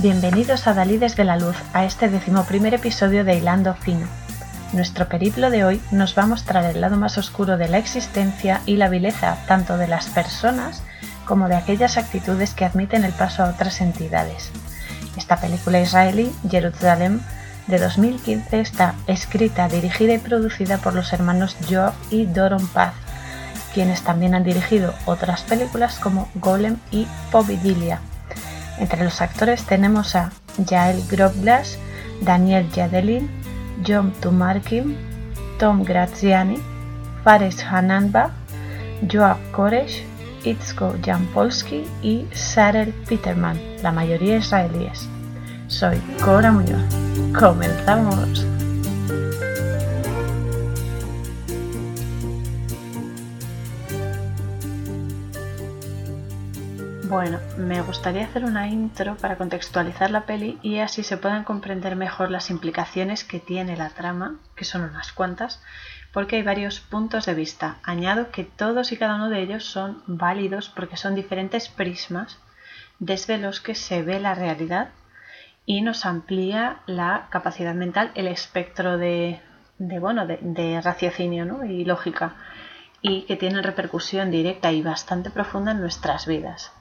Bienvenidos a Dalí desde la Luz, a este decimoprimer episodio de Hilando Fino. Nuestro periplo de hoy nos va a mostrar el lado más oscuro de la existencia y la vileza tanto de las personas como de aquellas actitudes que admiten el paso a otras entidades. Esta película israelí, Jerusalem, de 2015 está escrita, dirigida y producida por los hermanos Joe y Doron Paz, quienes también han dirigido otras películas como Golem y Povidilia. Entre los actores tenemos a Jael Grobglas, Daniel Jadelin, John Tumarkin, Tom Graziani, Fares Hananba, Joab Koresh, Itzko Jampolsky y Sarel Peterman, la mayoría israelíes. Soy Cora Muñoz. ¡Comenzamos! Bueno, me gustaría hacer una intro para contextualizar la peli y así se puedan comprender mejor las implicaciones que tiene la trama, que son unas cuantas, porque hay varios puntos de vista. Añado que todos y cada uno de ellos son válidos porque son diferentes prismas desde los que se ve la realidad y nos amplía la capacidad mental, el espectro de, bueno, de, raciocinio y lógica y que tienen repercusión directa y bastante profunda en nuestras vidas.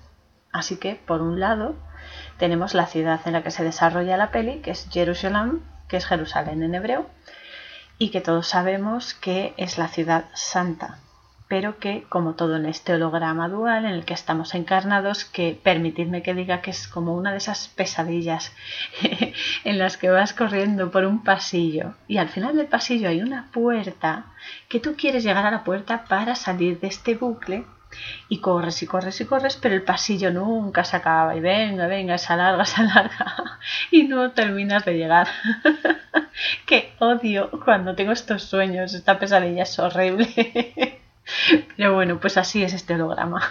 Así que, por un lado, tenemos la ciudad en la que se desarrolla la peli, que es Jerusalén, que es Jerusalén en hebreo, y que todos sabemos que es la ciudad santa, pero que, como todo en este holograma dual en el que estamos encarnados, que permitidme que diga que es como una de esas pesadillas en las que vas corriendo por un pasillo y al final del pasillo hay una puerta que tú quieres llegar a la puerta para salir de este bucle y corres y corres y corres, pero el pasillo nunca se acaba y venga, venga, se alarga, se alarga y no terminas de llegar. Qué odio cuando tengo estos sueños, esta pesadilla es horrible. pero bueno, pues así es este holograma,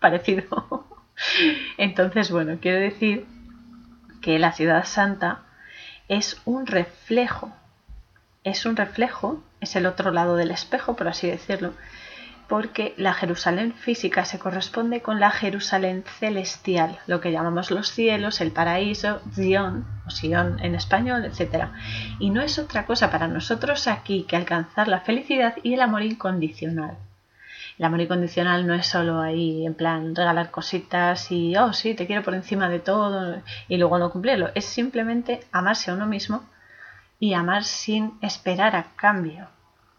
parecido. Entonces, bueno, quiero decir que la ciudad santa es un reflejo, es un reflejo, es el otro lado del espejo, por así decirlo, porque la Jerusalén física se corresponde con la Jerusalén celestial, lo que llamamos los cielos, el paraíso, Zion o Sion en español, etc. Y no es otra cosa para nosotros aquí que alcanzar la felicidad y el amor incondicional. El amor incondicional no es solo ahí en plan regalar cositas y, oh sí, te quiero por encima de todo y luego no cumplirlo. Es simplemente amarse a uno mismo y amar sin esperar a cambio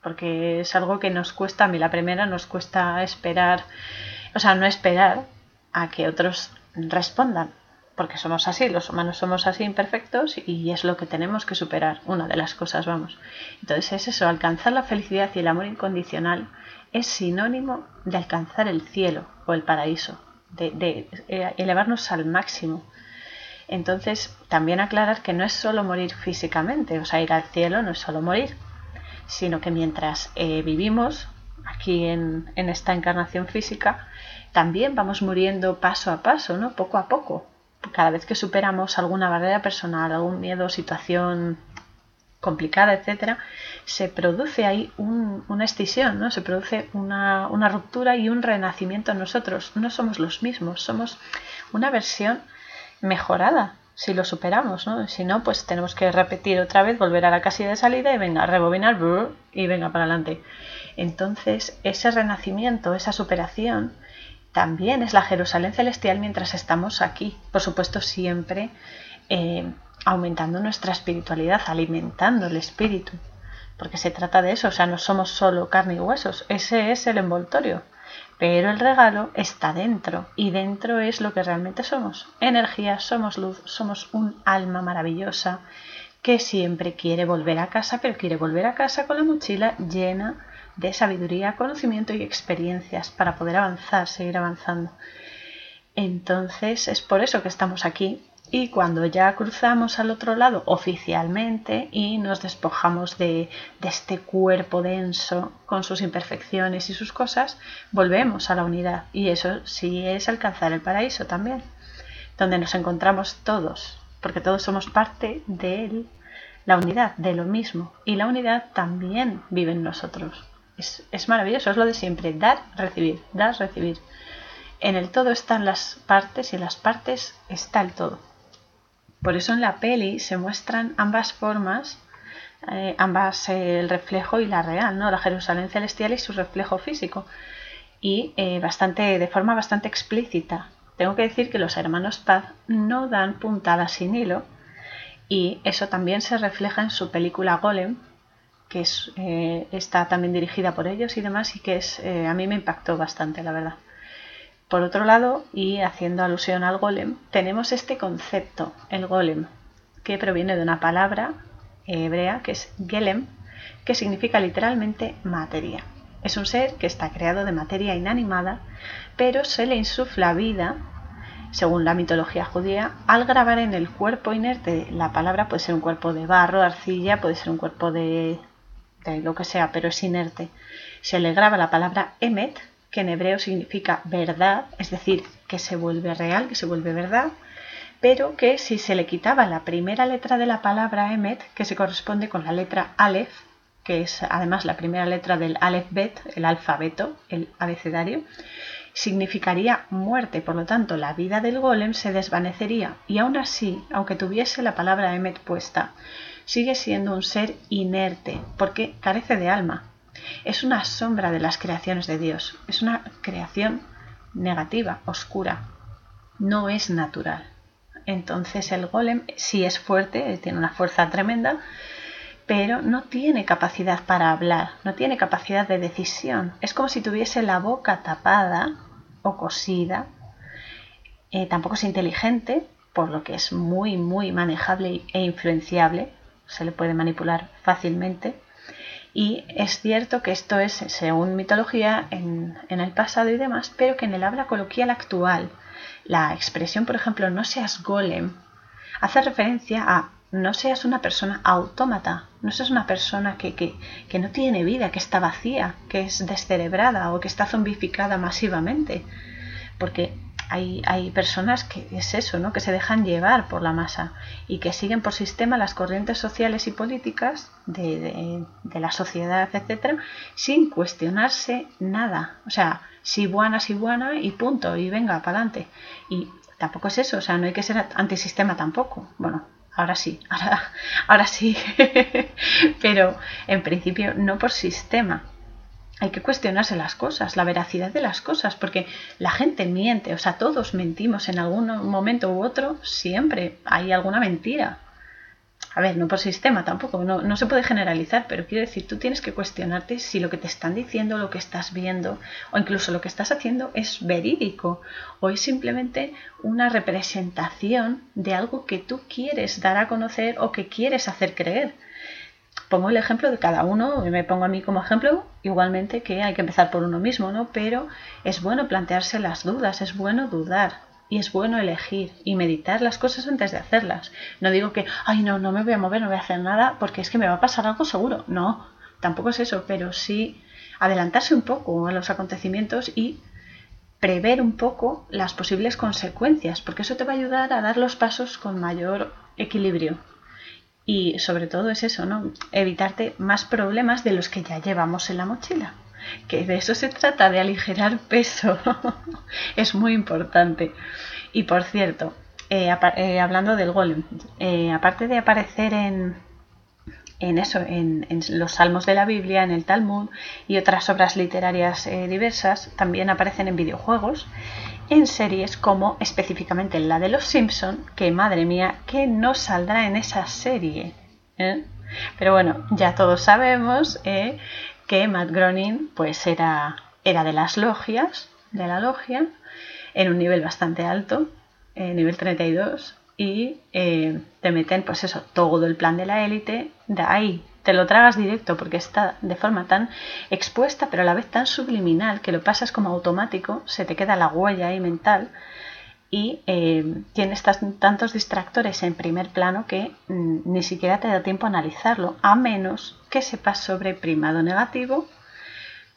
porque es algo que nos cuesta, a mí la primera nos cuesta esperar, o sea, no esperar a que otros respondan, porque somos así, los humanos somos así imperfectos y es lo que tenemos que superar, una de las cosas, vamos. Entonces es eso, alcanzar la felicidad y el amor incondicional es sinónimo de alcanzar el cielo o el paraíso, de, de eh, elevarnos al máximo. Entonces, también aclarar que no es solo morir físicamente, o sea, ir al cielo no es solo morir, sino que mientras eh, vivimos aquí en, esta encarnación física, también vamos muriendo paso a paso, ¿no? Poco a poco. Cada vez que superamos alguna barrera personal, algún miedo, situación complicada, etcétera, se produce ahí una escisión, ¿no? Se produce una ruptura y un renacimiento en nosotros. No somos los mismos, somos una versión mejorada si lo superamos, ¿no? Si no, pues tenemos que repetir otra vez, volver a la casilla de salida y venga, rebobinar y venga para adelante. Entonces, ese renacimiento, esa superación, también es la Jerusalén celestial mientras estamos aquí. Por supuesto, siempre eh, aumentando nuestra espiritualidad, alimentando el espíritu. Porque se trata de eso, o sea, no somos solo carne y huesos, ese es el envoltorio. Pero el regalo está dentro y dentro es lo que realmente somos. Energía, somos luz, somos un alma maravillosa que siempre quiere volver a casa, pero quiere volver a casa con la mochila llena de sabiduría, conocimiento y experiencias para poder avanzar, seguir avanzando. Entonces es por eso que estamos aquí y cuando ya cruzamos al otro lado oficialmente y nos despojamos de, este cuerpo denso con sus imperfecciones y sus cosas, volvemos a la unidad. Y eso sí es alcanzar el paraíso también, donde nos encontramos todos, porque todos somos parte de la unidad, de lo mismo. Y la unidad también vive en nosotros. Es, es maravilloso, es lo de siempre, dar, recibir, dar, recibir. En el todo están las partes y en las partes está el todo. Por eso en la peli se muestran ambas formas, eh, ambas eh, el reflejo y la real, ¿no? La Jerusalén celestial y su reflejo físico. Y eh, bastante, de forma bastante explícita. Tengo que decir que los hermanos Paz no dan puntadas sin hilo. Y eso también se refleja en su película Golem, que es, está también dirigida por ellos y demás, y que es, a mí me impactó bastante, la verdad. Por otro lado, y haciendo alusión al golem, tenemos este concepto, el golem, que proviene de una palabra hebrea que es gelem, que significa literalmente materia. Es un ser que está creado de materia inanimada, pero se le insufla vida, según la mitología judía, al grabar en el cuerpo inerte. La palabra puede ser un cuerpo de barro, arcilla, puede ser un cuerpo de, de lo que sea, pero es inerte. Se le graba la palabra emet, que en hebreo significa verdad, es decir, que se vuelve real, que se vuelve verdad, pero que si se le quitaba la primera letra de la palabra emet, que se corresponde con la letra aleph, que es además la primera letra del aleph bet, el alfabeto, el abecedario, significaría muerte, por lo tanto la vida del golem se desvanecería. Y aún así, aunque tuviese la palabra emet puesta, sigue siendo un ser inerte porque carece de alma, es una sombra de las creaciones de Dios, es una creación negativa, oscura, no es natural. Entonces el golem sí es fuerte, tiene una fuerza tremenda, pero no tiene capacidad para hablar, no tiene capacidad de decisión. Es como si tuviese la boca tapada o cosida. Eh, tampoco es inteligente, por lo que es muy, muy manejable e influenciable. Se le puede manipular fácilmente. Y es cierto que esto es, según mitología, en, el pasado y demás, pero que en el habla coloquial actual, la expresión, por ejemplo, no seas golem, hace referencia a no seas una persona autómata, no seas una persona que, que, que, no tiene vida, que está vacía, que es descerebrada o que está zombificada masivamente. Porque hay, hay, personas que es eso, ¿no? que se dejan llevar por la masa y que siguen por sistema las corrientes sociales y políticas de, de, la sociedad, etcétera, sin cuestionarse nada. O sea, si buena, si buena y punto, y venga, para adelante. Y tampoco es eso, o sea, no hay que ser antisistema tampoco. Bueno, ahora sí, ahora, ahora sí, pero en principio no por sistema hay que cuestionarse las cosas, la veracidad de las cosas, porque la gente miente, o sea, todos mentimos en algún momento u otro, siempre hay alguna mentira. A ver, no por sistema tampoco, no, se puede generalizar, pero quiero decir, tú tienes que cuestionarte si lo que te están diciendo, lo que estás viendo, o incluso lo que estás haciendo es verídico, o es simplemente una representación de algo que tú quieres dar a conocer o que quieres hacer creer pongo el ejemplo de cada uno, me pongo a mí como ejemplo, igualmente que hay que empezar por uno mismo, ¿no? Pero es bueno plantearse las dudas, es bueno dudar y es bueno elegir y meditar las cosas antes de hacerlas. No digo que, ay, no, no me voy a mover, no voy a hacer nada porque es que me va a pasar algo seguro. No, tampoco es eso, pero sí adelantarse un poco a los acontecimientos y prever un poco las posibles consecuencias, porque eso te va a ayudar a dar los pasos con mayor equilibrio. Y sobre todo es eso, ¿no? Evitarte más problemas de los que ya llevamos en la mochila. Que de eso se trata, de aligerar peso. es muy importante. Y por cierto, eh, eh, hablando del golem, eh, aparte de aparecer en, en eso, en, en, los salmos de la Biblia, en el Talmud y otras obras literarias diversas, también aparecen en videojuegos en series como específicamente la de los Simpson, que madre mía, que no saldrá en esa serie. ¿eh? Pero bueno, ya todos sabemos ¿eh? que Matt Groening pues era, era de las logias, de la logia, en un nivel bastante alto, eh, nivel 32, y te meten pues eso, todo el plan de la élite, de ahí te lo tragas directo porque está de forma tan expuesta pero a la vez tan subliminal que lo pasas como automático, se te queda la huella ahí mental y eh, tienes tantos distractores en primer plano que mm, ni siquiera te da tiempo a analizarlo, a menos que sepas sobre primado negativo,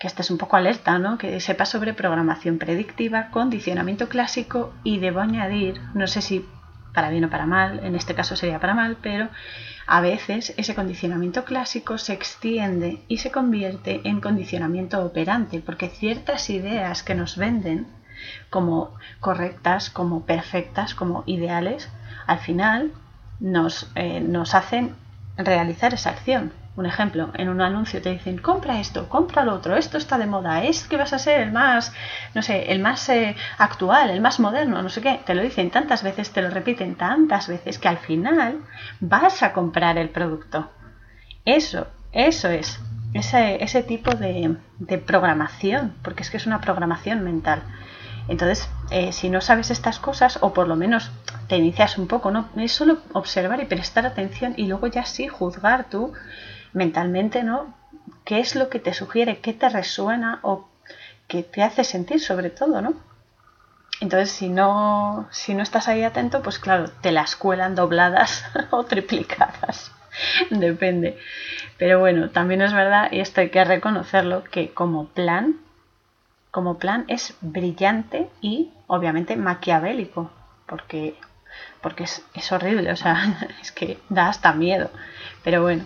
que estés un poco alerta, ¿no? que sepas sobre programación predictiva, condicionamiento clásico y debo añadir, no sé si para bien o para mal, en este caso sería para mal, pero a veces ese condicionamiento clásico se extiende y se convierte en condicionamiento operante, porque ciertas ideas que nos venden como correctas, como perfectas, como ideales, al final nos, eh, nos hacen realizar esa acción. Un ejemplo, en un anuncio te dicen, compra esto, compra lo otro, esto está de moda, es que vas a ser el más, no sé, el más eh, actual, el más moderno, no sé qué. Te lo dicen tantas veces, te lo repiten tantas veces que al final vas a comprar el producto. Eso, eso es, ese, ese tipo de, de programación, porque es que es una programación mental. Entonces, eh, si no sabes estas cosas, o por lo menos te inicias un poco, ¿no? Es solo observar y prestar atención y luego ya sí juzgar tú mentalmente, ¿no? ¿Qué es lo que te sugiere? ¿Qué te resuena? ¿O qué te hace sentir sobre todo, ¿no? Entonces, si no, si no estás ahí atento, pues claro, te las cuelan dobladas o triplicadas. Depende. Pero bueno, también es verdad, y esto hay que reconocerlo, que como plan como plan es brillante y obviamente maquiavélico, porque, porque es, horrible, o sea, es que da hasta miedo. Pero bueno,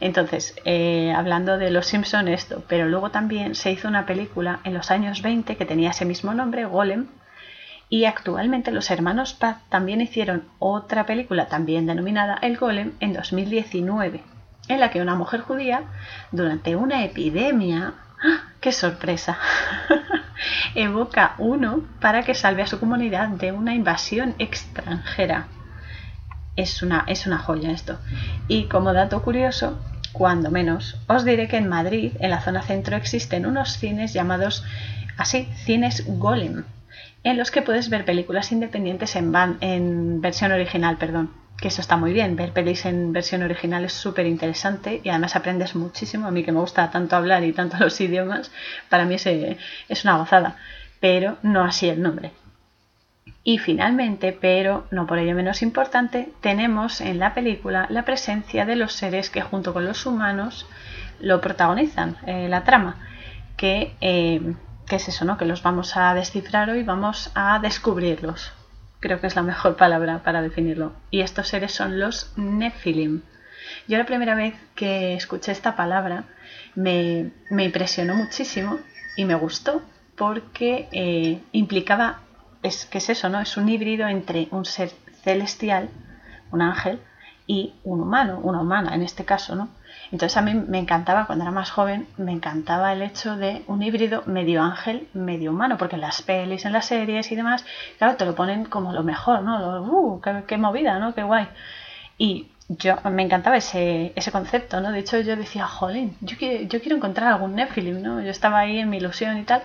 entonces, eh, hablando de Los Simpson esto, pero luego también se hizo una película en los años 20 que tenía ese mismo nombre, Golem, y actualmente los hermanos Paz también hicieron otra película también denominada El Golem en 2019, en la que una mujer judía, durante una epidemia ¡Qué sorpresa! Evoca uno para que salve a su comunidad de una invasión extranjera. Es una, es una joya esto. Y como dato curioso, cuando menos, os diré que en Madrid, en la zona centro, existen unos cines llamados así, cines Golem, en los que puedes ver películas independientes en, en versión original, perdón que eso está muy bien. Ver pelis en versión original es súper interesante y además aprendes muchísimo. A mí que me gusta tanto hablar y tanto los idiomas, para mí es, es una gozada, pero no así el nombre. Y finalmente, pero no por ello menos importante, tenemos en la película la presencia de los seres que junto con los humanos lo protagonizan, eh, la trama, que, eh, que es eso, ¿no? Que los vamos a descifrar hoy, vamos a descubrirlos creo que es la mejor palabra para definirlo. Y estos seres son los Nephilim. Yo la primera vez que escuché esta palabra me, impresionó muchísimo y me gustó porque eh, implicaba, es que es eso, ¿no? Es un híbrido entre un ser celestial, un ángel, y un humano, una humana en este caso, ¿no? Entonces a mí me encantaba, cuando era más joven, me encantaba el hecho de un híbrido medio ángel, medio humano, porque en las pelis, en las series y demás, claro, te lo ponen como lo mejor, ¿no? uh, qué, movida, ¿no? Qué guay. Y yo me encantaba ese, ese concepto, ¿no? De hecho yo decía, jolín, yo quiero, yo quiero encontrar algún Nephilim, ¿no? Yo estaba ahí en mi ilusión y tal.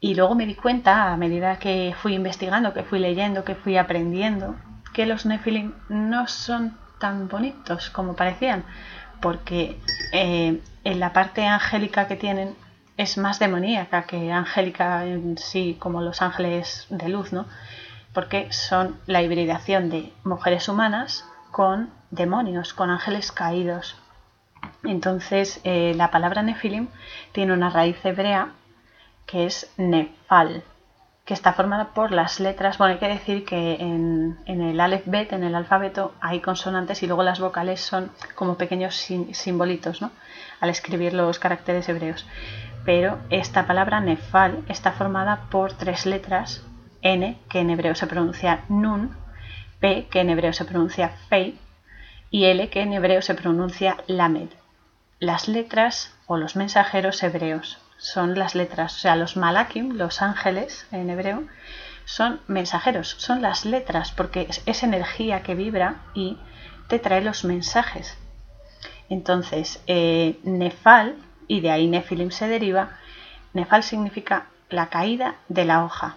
Y luego me di cuenta, a medida que fui investigando, que fui leyendo, que fui aprendiendo, que los Nephilim no son tan bonitos como parecían porque eh, en la parte angélica que tienen es más demoníaca que angélica en sí, como los ángeles de luz, ¿no? Porque son la hibridación de mujeres humanas con demonios, con ángeles caídos. Entonces, eh, la palabra nefilim tiene una raíz hebrea que es nefal, que está formada por las letras. Bueno, hay que decir que en, el Aleph Bet, en el alfabeto, hay consonantes y luego las vocales son como pequeños simbolitos, ¿no? Al escribir los caracteres hebreos. Pero esta palabra nefal está formada por tres letras: N, que en hebreo se pronuncia nun, P, que en hebreo se pronuncia fei, y L, que en hebreo se pronuncia lamed. Las letras o los mensajeros hebreos son las letras, o sea, los malakim, los ángeles en hebreo, son mensajeros, son las letras, porque es, energía que vibra y te trae los mensajes. Entonces, eh, Nefal, y de ahí Nefilim se deriva, Nefal significa la caída de la hoja,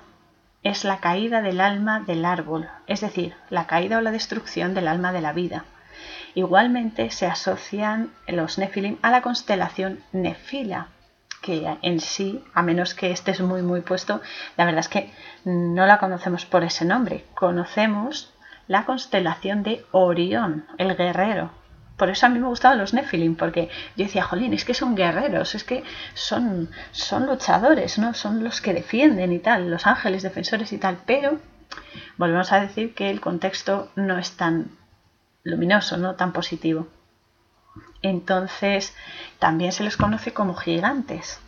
es la caída del alma del árbol, es decir, la caída o la destrucción del alma de la vida. Igualmente se asocian los Nefilim a la constelación Nefila, que en sí, a menos que estés muy muy puesto, la verdad es que no la conocemos por ese nombre. Conocemos la constelación de Orión, el guerrero. Por eso a mí me gustaban los Nephilim, porque yo decía, jolín, es que son guerreros, es que son, son luchadores, ¿no? Son los que defienden y tal, los ángeles defensores y tal, pero volvemos a decir que el contexto no es tan luminoso, no tan positivo. Entonces, también se les conoce como gigantes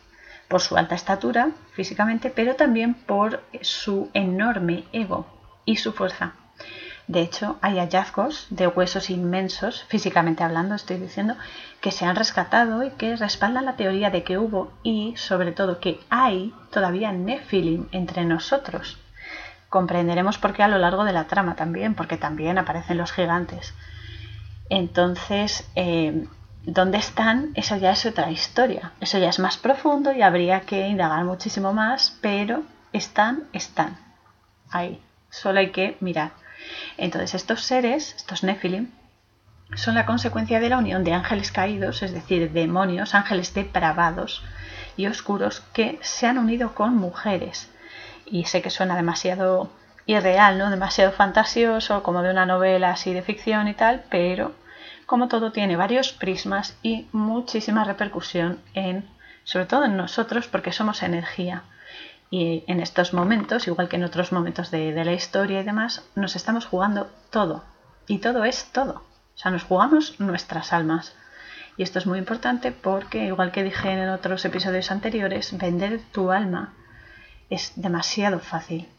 por su alta estatura físicamente, pero también por su enorme ego y su fuerza. De hecho, hay hallazgos de huesos inmensos, físicamente hablando, estoy diciendo, que se han rescatado y que respaldan la teoría de que hubo y, sobre todo, que hay todavía Nephilim entre nosotros. Comprenderemos por qué a lo largo de la trama también, porque también aparecen los gigantes. Entonces, eh, ¿dónde están? Eso ya es otra historia. Eso ya es más profundo y habría que indagar muchísimo más, pero están, están. Ahí. Solo hay que mirar. Entonces, estos seres, estos Nephilim, son la consecuencia de la unión de ángeles caídos, es decir, demonios, ángeles depravados y oscuros que se han unido con mujeres. Y sé que suena demasiado irreal, ¿no? Demasiado fantasioso, como de una novela así de ficción y tal, pero como todo tiene varios prismas y muchísima repercusión en, sobre todo en nosotros, porque somos energía. Y en estos momentos, igual que en otros momentos de, la historia y demás, nos estamos jugando todo. Y todo es todo. O sea, nos jugamos nuestras almas. Y esto es muy importante porque, igual que dije en otros episodios anteriores, vender tu alma es demasiado fácil.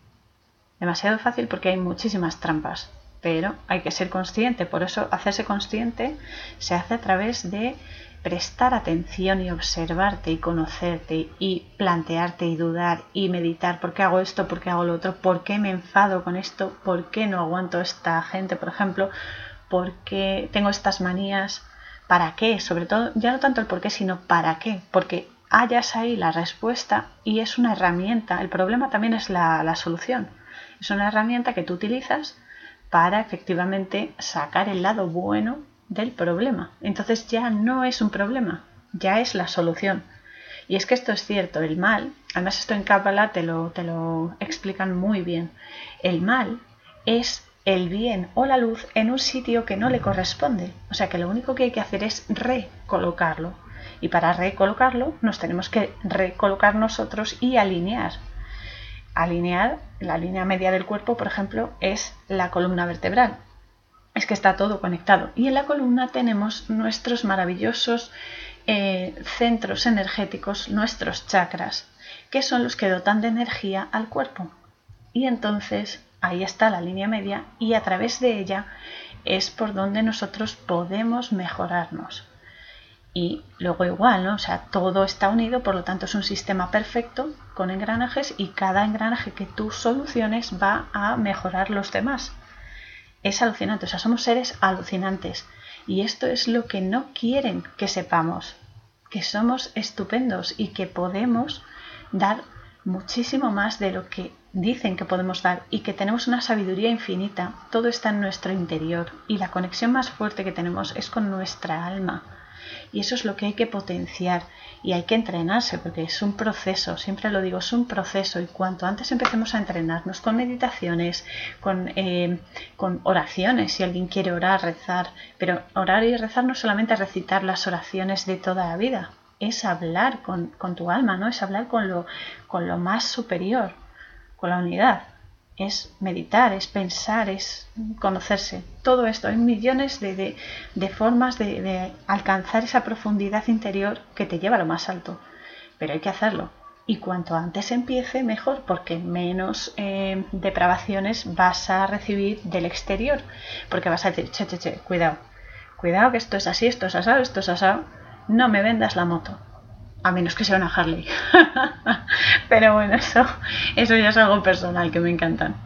Demasiado fácil porque hay muchísimas trampas. Pero hay que ser consciente. Por eso hacerse consciente se hace a través de prestar atención y observarte y conocerte y plantearte y dudar y meditar. Por qué hago esto, por qué hago lo otro, por qué me enfado con esto, por qué no aguanto esta gente, por ejemplo, por qué tengo estas manías, para qué, sobre todo, ya no tanto el por qué, sino para qué, porque hayas ahí la respuesta y es una herramienta, el problema también es la solución, es una herramienta que tú utilizas para efectivamente sacar el lado bueno del problema. Entonces ya no es un problema, ya es la solución. Y es que esto es cierto, el mal, además esto en Kabbalah te lo, te lo explican muy bien, el mal es el bien o la luz en un sitio que no le corresponde. O sea que lo único que hay que hacer es recolocarlo. Y para recolocarlo nos tenemos que recolocar nosotros y alinear. Alinear, la línea media del cuerpo, por ejemplo, es la columna vertebral es que está todo conectado. Y en la columna tenemos nuestros maravillosos eh, centros energéticos, nuestros chakras, que son los que dotan de energía al cuerpo. Y entonces ahí está la línea media y a través de ella es por donde nosotros podemos mejorarnos. Y luego igual, ¿no? O sea, todo está unido, por lo tanto es un sistema perfecto con engranajes y cada engranaje que tú soluciones va a mejorar los demás es alucinante, o sea, somos seres alucinantes. Y esto es lo que no quieren que sepamos, que somos estupendos y que podemos dar muchísimo más de lo que dicen que podemos dar y que tenemos una sabiduría infinita. Todo está en nuestro interior y la conexión más fuerte que tenemos es con nuestra alma. Y eso es lo que hay que potenciar y hay que entrenarse porque es un proceso, siempre lo digo, es un proceso y cuanto antes empecemos a entrenarnos con meditaciones, con, eh, con oraciones, si alguien quiere orar, rezar, pero orar y rezar no solamente recitar las oraciones de toda la vida, es hablar con, con tu alma, ¿no? Es hablar con lo, con lo más superior, con la unidad es meditar, es pensar, es conocerse. Todo esto, hay millones de, formas de, alcanzar esa profundidad interior que te lleva a lo más alto. Pero hay que hacerlo. Y cuanto antes empiece, mejor, porque menos eh, depravaciones vas a recibir del exterior. Porque vas a decir, che, che, che, cuidado, cuidado que esto es así, esto es asado, esto es asado. No me vendas la moto a menos que sea una Harley. Pero bueno, eso, eso ya es algo personal que me encantan.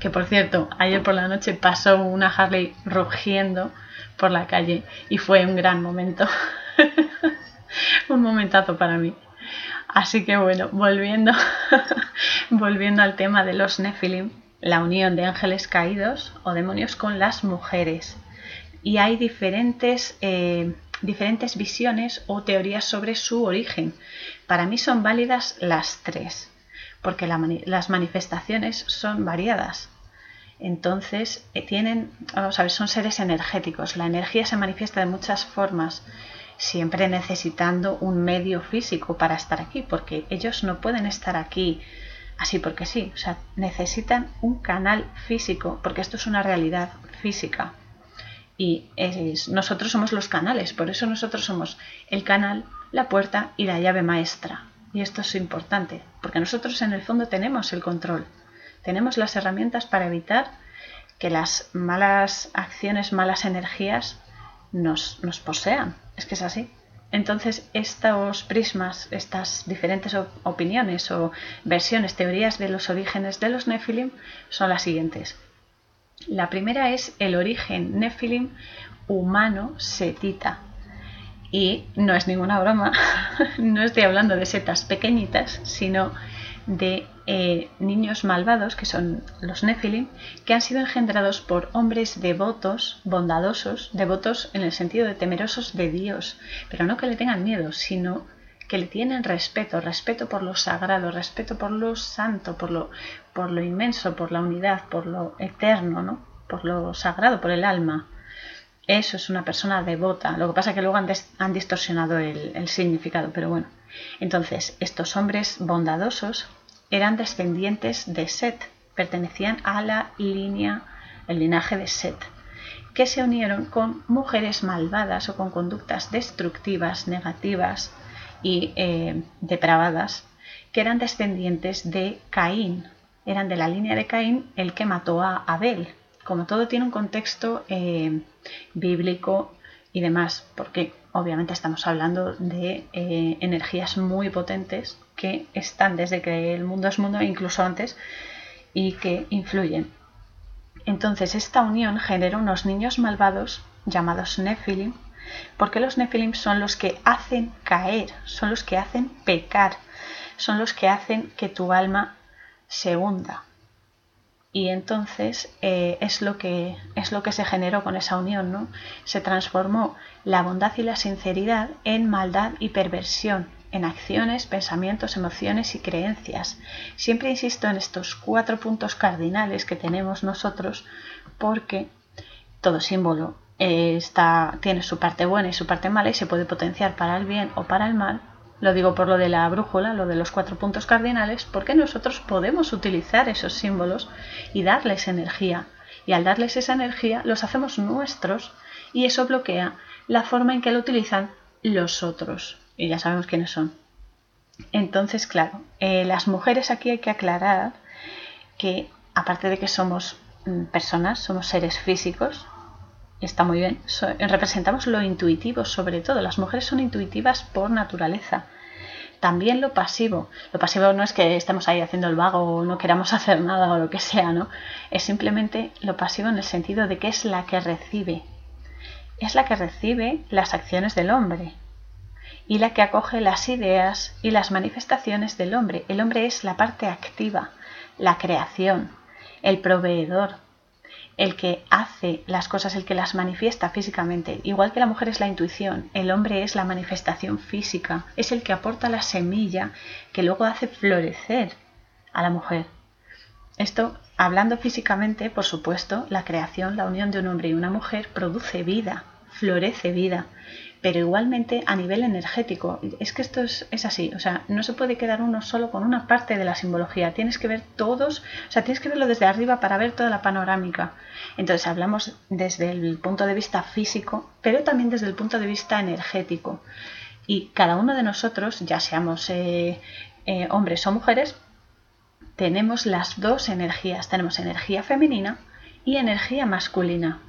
Que por cierto, ayer por la noche pasó una Harley rugiendo por la calle y fue un gran momento. un momentazo para mí. Así que bueno, volviendo, volviendo al tema de los Nephilim, la unión de ángeles caídos o demonios con las mujeres. Y hay diferentes eh, diferentes visiones o teorías sobre su origen. Para mí son válidas las tres, porque las manifestaciones son variadas. Entonces, eh, tienen, vamos a ver, son seres energéticos. La energía se manifiesta de muchas formas, siempre necesitando un medio físico para estar aquí, porque ellos no pueden estar aquí así porque sí. O sea, necesitan un canal físico, porque esto es una realidad física y nosotros somos los canales, por eso nosotros somos el canal, la puerta y la llave maestra. Y esto es importante, porque nosotros en el fondo tenemos el control, tenemos las herramientas para evitar que las malas acciones, malas energías nos, nos posean. Es que es así. Entonces, estos prismas, estas diferentes opiniones o versiones, teorías de los orígenes de los Nephilim son las siguientes. La primera es el origen Nephilim humano setita. Y no es ninguna broma, no estoy hablando de setas pequeñitas, sino de eh, niños malvados, que son los Nephilim, que han sido engendrados por hombres devotos, bondadosos, devotos en el sentido de temerosos de Dios, pero no que le tengan miedo, sino que le tienen respeto, respeto por lo sagrado, respeto por lo santo, por lo, por lo inmenso, por la unidad, por lo eterno, ¿no? por lo sagrado, por el alma. Eso es una persona devota. Lo que pasa es que luego han, distorsionado el significado, pero bueno. Entonces, estos hombres bondadosos eran descendientes de Set, pertenecían a la línea, el linaje de Set, que se unieron con mujeres malvadas o con conductas destructivas, negativas y eh, depravadas, que eran descendientes de Caín, eran de la línea de Caín el que mató a Abel. Como todo tiene un contexto eh, bíblico y demás, porque obviamente estamos hablando de eh, energías muy potentes que están desde que el mundo es mundo, incluso antes, y que influyen. Entonces esta unión genera unos niños malvados llamados Nephilim, porque los Nephilim son los que hacen caer, son los que hacen pecar, son los que hacen que tu alma se hunda y entonces eh, es, lo que, es lo que se generó con esa unión, ¿no? Se transformó la bondad y la sinceridad en maldad y perversión, en acciones, pensamientos, emociones y creencias. Siempre insisto en estos cuatro puntos cardinales que tenemos nosotros porque todo símbolo eh, está, tiene su parte buena y su parte mala y se puede potenciar para el bien o para el mal lo digo por lo de la brújula, lo de los cuatro puntos cardinales, porque nosotros podemos utilizar esos símbolos y darles energía. Y al darles esa energía los hacemos nuestros y eso bloquea la forma en que lo utilizan los otros. Y ya sabemos quiénes son. Entonces, claro, eh, las mujeres aquí hay que aclarar que aparte de que somos mm, personas, somos seres físicos, está muy bien. representamos lo intuitivo, sobre todo. Las mujeres son intuitivas por naturaleza. También lo pasivo. Lo pasivo no es que estemos ahí haciendo el vago o no queramos hacer nada o lo que sea, ¿no? Es simplemente lo pasivo en el sentido de que es la que recibe. Es la que recibe las acciones del hombre y la que acoge las ideas y las manifestaciones del hombre. El hombre es la parte activa, la creación, el proveedor, el que hace las cosas, el que las manifiesta físicamente. Igual que la mujer es la intuición, el hombre es la manifestación física, es el que aporta la semilla que luego hace florecer a la mujer. Esto, hablando físicamente, por supuesto, la creación, la unión de un hombre y una mujer produce vida, florece vida pero igualmente a nivel energético. Es que esto es, así, o sea, no se puede quedar uno solo con una parte de la simbología, tienes que ver todos, o sea, tienes que verlo desde arriba para ver toda la panorámica. Entonces hablamos desde el punto de vista físico, pero también desde el punto de vista energético. Y cada uno de nosotros, ya seamos eh, eh, hombres o mujeres, tenemos las dos energías, tenemos energía femenina y energía masculina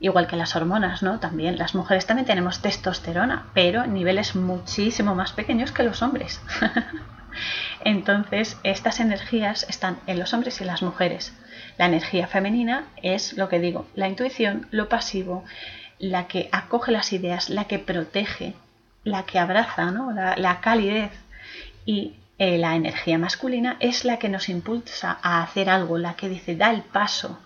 igual que las hormonas, ¿no? También las mujeres también tenemos testosterona, pero niveles muchísimo más pequeños que los hombres. Entonces, estas energías están en los hombres y en las mujeres. La energía femenina es lo que digo, la intuición, lo pasivo, la que acoge las ideas, la que protege, la que abraza, ¿no? la, calidez. Y eh, la energía masculina es la que nos impulsa a hacer algo, la que dice da el paso,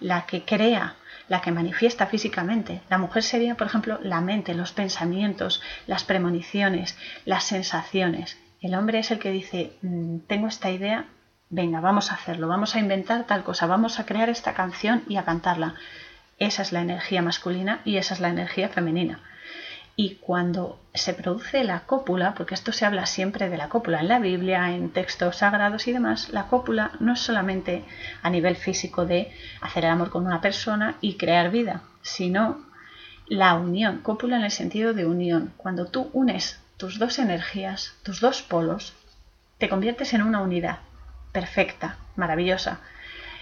la que crea, la que manifiesta físicamente. La mujer sería, por ejemplo, la mente, los pensamientos, las premoniciones, las sensaciones. El hombre es el que dice, mm, tengo esta idea, venga, vamos a hacerlo, vamos a inventar tal cosa, vamos a crear esta canción y a cantarla. Esa es la energía masculina y esa es la energía femenina. Y cuando se produce la cópula, porque esto se habla siempre de la cópula en la Biblia, en textos sagrados y demás, la cópula no es solamente a nivel físico de hacer el amor con una persona y crear vida, sino la unión, cópula en el sentido de unión. Cuando tú unes tus dos energías, tus dos polos, te conviertes en una unidad perfecta, maravillosa.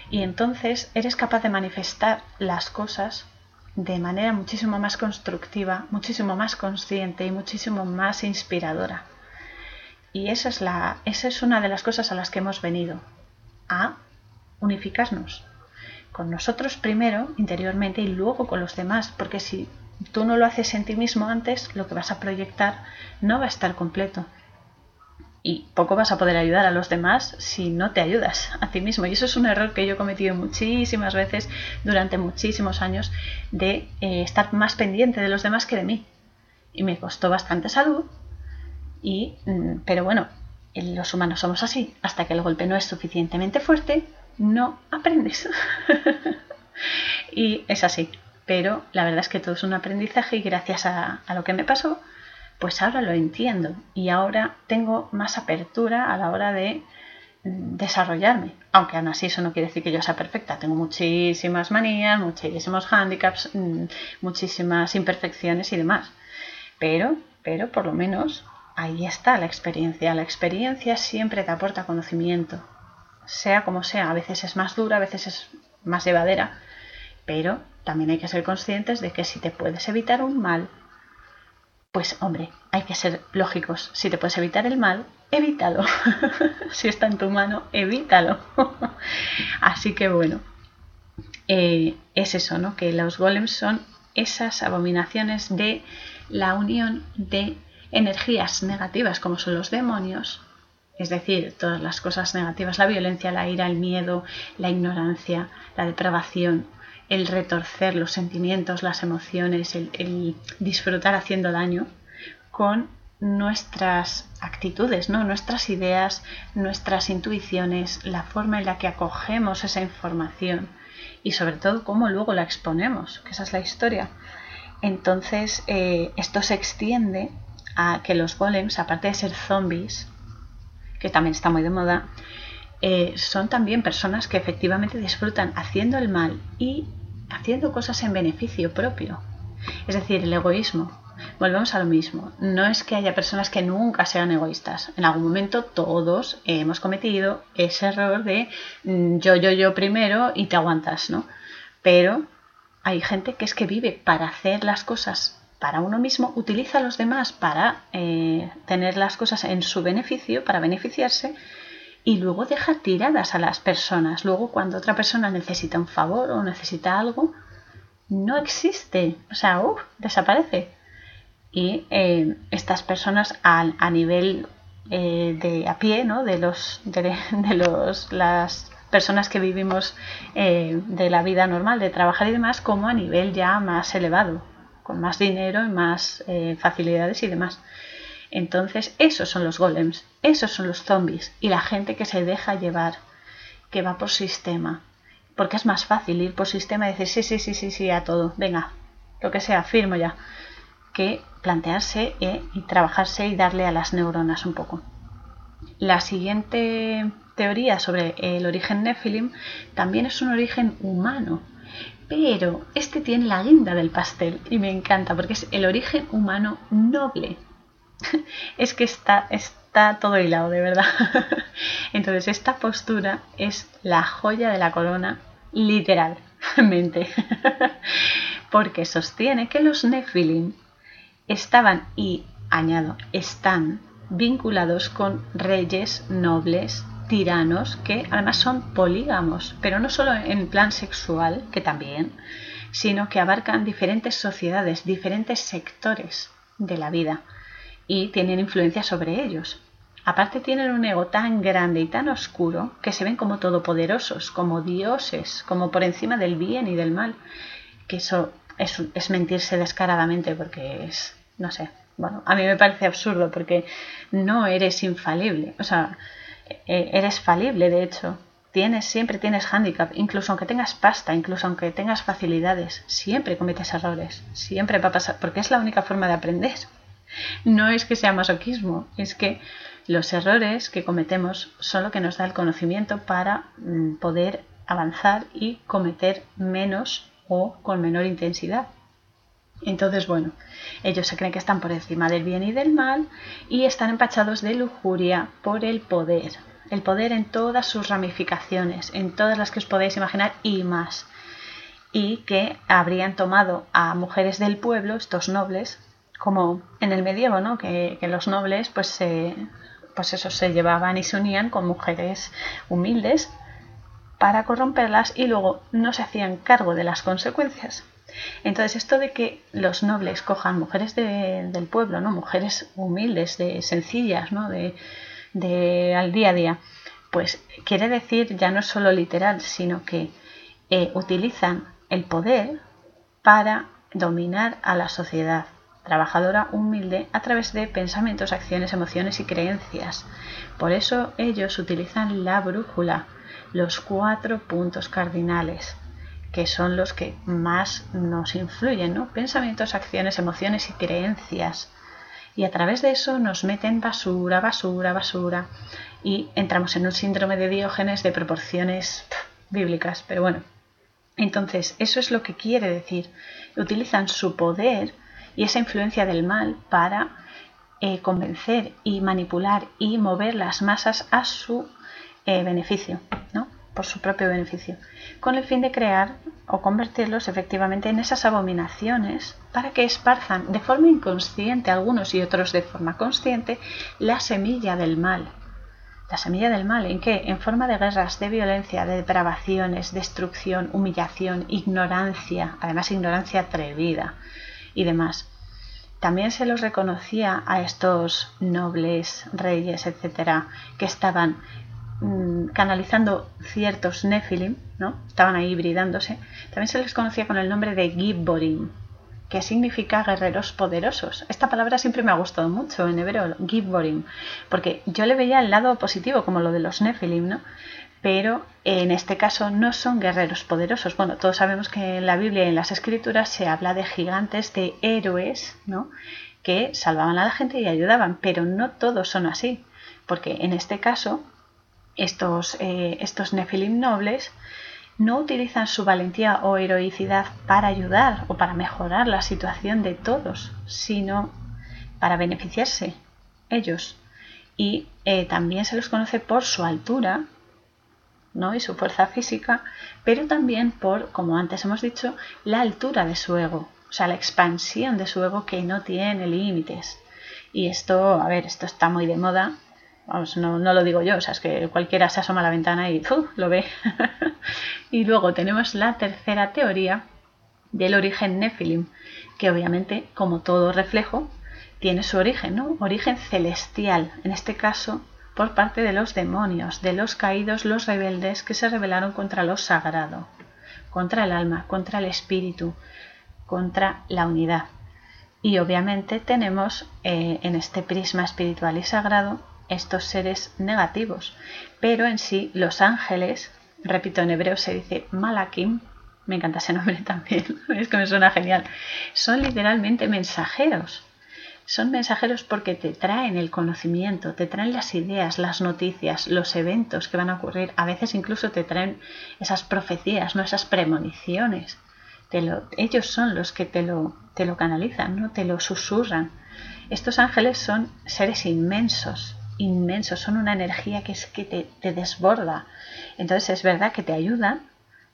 Y entonces eres capaz de manifestar las cosas de manera muchísimo más constructiva, muchísimo más consciente y muchísimo más inspiradora. Y esa es, la, esa es una de las cosas a las que hemos venido, a unificarnos con nosotros primero, interiormente, y luego con los demás, porque si tú no lo haces en ti mismo antes, lo que vas a proyectar no va a estar completo. Y poco vas a poder ayudar a los demás si no te ayudas a ti mismo. Y eso es un error que yo he cometido muchísimas veces durante muchísimos años de eh, estar más pendiente de los demás que de mí. Y me costó bastante salud. Y, mm, pero bueno, los humanos somos así. Hasta que el golpe no es suficientemente fuerte, no aprendes. y es así. Pero la verdad es que todo es un aprendizaje y gracias a, lo que me pasó, pues ahora lo entiendo y ahora tengo más apertura a la hora de mm, desarrollarme. Aunque aún así eso no quiere decir que yo sea perfecta. Tengo muchísimas manías, muchísimos handicaps, mm, muchísimas imperfecciones y demás. Pero, pero por lo menos ahí está la experiencia. La experiencia siempre te aporta conocimiento. Sea como sea, a veces es más dura, a veces es más llevadera, pero también hay que ser conscientes de que si te puedes evitar un mal, pues hombre, hay que ser lógicos. Si te puedes evitar el mal, evítalo. si está en tu mano, evítalo. Así que bueno, eh, es eso, ¿no? Que los golems son esas abominaciones de la unión de energías negativas como son los demonios, es decir, todas las cosas negativas, la violencia, la ira, el miedo, la ignorancia, la depravación, el retorcer los sentimientos, las emociones, el, disfrutar haciendo daño con nuestras actitudes, ¿no? nuestras ideas, nuestras intuiciones, la forma en la que acogemos esa información y sobre todo cómo luego la exponemos, que esa es la historia. Entonces, eh, esto se extiende a que los golems, aparte de ser zombies, que también está muy de moda, eh, son también personas que efectivamente disfrutan haciendo el mal y haciendo cosas en beneficio propio. Es decir, el egoísmo. Volvemos a lo mismo. No es que haya personas que nunca sean egoístas. En algún momento todos hemos cometido ese error de mm, yo, yo, yo primero y te aguantas, ¿no? Pero hay gente que es que vive para hacer las cosas para uno mismo, utiliza a los demás para eh, tener las cosas en su beneficio, para beneficiarse, y luego deja tiradas a las personas. Luego cuando otra persona necesita un favor o necesita algo, no existe, o sea, desaparece. Y eh, estas personas a, nivel eh, de a pie, ¿no? de los de, los las personas que vivimos de la vida normal, de trabajar y demás, como a nivel ya más elevado, con más dinero y más eh, facilidades y demás. Entonces, esos son los golems, esos son los zombies y la gente que se deja llevar, que va por sistema. Porque es más fácil ir por sistema y decir sí, sí, sí, sí, sí, a todo, venga, lo que sea, firmo ya, que plantearse eh, y trabajarse y darle a las neuronas un poco. La siguiente teoría sobre el origen Nephilim también es un origen humano, pero este tiene la guinda del pastel y me encanta porque es el origen humano noble. es que está, está todo hilado, de verdad. Entonces esta postura es la joya de la corona, literalmente. porque sostiene que los Nephilim estaban y, añado, están vinculados con reyes nobles tiranos que además son polígamos, pero no solo en plan sexual, que también, sino que abarcan diferentes sociedades, diferentes sectores de la vida y tienen influencia sobre ellos. Aparte tienen un ego tan grande y tan oscuro que se ven como todopoderosos, como dioses, como por encima del bien y del mal, que eso es, es mentirse descaradamente porque es, no sé, bueno, a mí me parece absurdo porque no eres infalible, o sea, eh, eres falible, de hecho. Tienes, siempre tienes handicap, incluso aunque tengas pasta, incluso aunque tengas facilidades, siempre cometes errores, siempre va a pasar, porque es la única forma de aprender. No es que sea masoquismo, es que los errores que cometemos son lo que nos da el conocimiento para mm, poder avanzar y cometer menos o con menor intensidad. Entonces, bueno, ellos se creen que están por encima del bien y del mal y están empachados de lujuria por el poder. el poder en todas sus ramificaciones, en todas las que os podéis imaginar y más. Y que habrían tomado a mujeres del pueblo, estos nobles, como en el medievo, ¿no? Que, los nobles, pues, se, pues eso, se llevaban y se unían con mujeres humildes para corromperlas y luego no se hacían cargo de las consecuencias. Entonces, esto de que los nobles cojan mujeres del pueblo, ¿no? Mujeres humildes, de sencillas, ¿no? De, al día a día, pues quiere decir ya no solo literal, sino que eh, utilizan el poder para dominar a la sociedad trabajadora humilde a través de pensamientos, acciones, emociones y creencias. Por eso ellos utilizan la brújula, los cuatro puntos cardinales, que son los que más nos influyen, ¿no? Pensamientos, acciones, emociones y creencias. Y a través de eso nos meten basura, basura, basura y entramos en un síndrome de Diógenes de proporciones bíblicas. Pero bueno, entonces eso es lo que quiere decir. Utilizan su poder y esa influencia del mal para eh, convencer y manipular y mover las masas a su eh, beneficio, ¿no? por su propio beneficio, con el fin de crear o convertirlos efectivamente en esas abominaciones para que esparzan de forma inconsciente, algunos y otros de forma consciente, la semilla del mal. La semilla del mal, ¿en qué? En forma de guerras, de violencia, de depravaciones, destrucción, humillación, ignorancia, además ignorancia atrevida y demás. También se los reconocía a estos nobles, reyes, etcétera, que estaban mm, canalizando ciertos Nephilim, ¿no? Estaban ahí hibridándose. También se les conocía con el nombre de Gibborim, que significa guerreros poderosos. Esta palabra siempre me ha gustado mucho en hebreo, Gibborim, porque yo le veía el lado positivo, como lo de los Nephilim, ¿no? Pero en este caso no son guerreros poderosos. Bueno, todos sabemos que en la Biblia y en las Escrituras se habla de gigantes, de héroes, ¿no? que salvaban a la gente y ayudaban, pero no todos son así, porque en este caso estos, eh, estos Nefilim nobles no utilizan su valentía o heroicidad para ayudar o para mejorar la situación de todos, sino para beneficiarse ellos. Y eh, también se los conoce por su altura, y su fuerza física, pero también por, como antes hemos dicho, la altura de su ego, o sea, la expansión de su ego que no tiene límites. Y esto, a ver, esto está muy de moda, vamos, no, lo digo yo, o sea, es que cualquiera se asoma a la ventana y lo ve. y luego tenemos la tercera teoría del origen Nephilim, que obviamente, como todo reflejo, tiene su origen, ¿no? Origen celestial, en este caso por parte de los demonios, de los caídos, los rebeldes que se rebelaron contra lo sagrado, contra el alma, contra el espíritu, contra la unidad. Y obviamente tenemos eh, en este prisma espiritual y sagrado estos seres negativos, pero en sí los ángeles, repito en hebreo se dice malakim, me encanta ese nombre también, es que me suena genial, son literalmente mensajeros son mensajeros porque te traen el conocimiento, te traen las ideas, las noticias, los eventos que van a ocurrir. A veces incluso te traen esas profecías, no esas premoniciones. ellos son los que te lo, te lo canalizan, ¿no? te lo susurran. Estos ángeles son seres inmensos, inmensos, son una energía que es que te, te desborda. Entonces es verdad que te ayudan,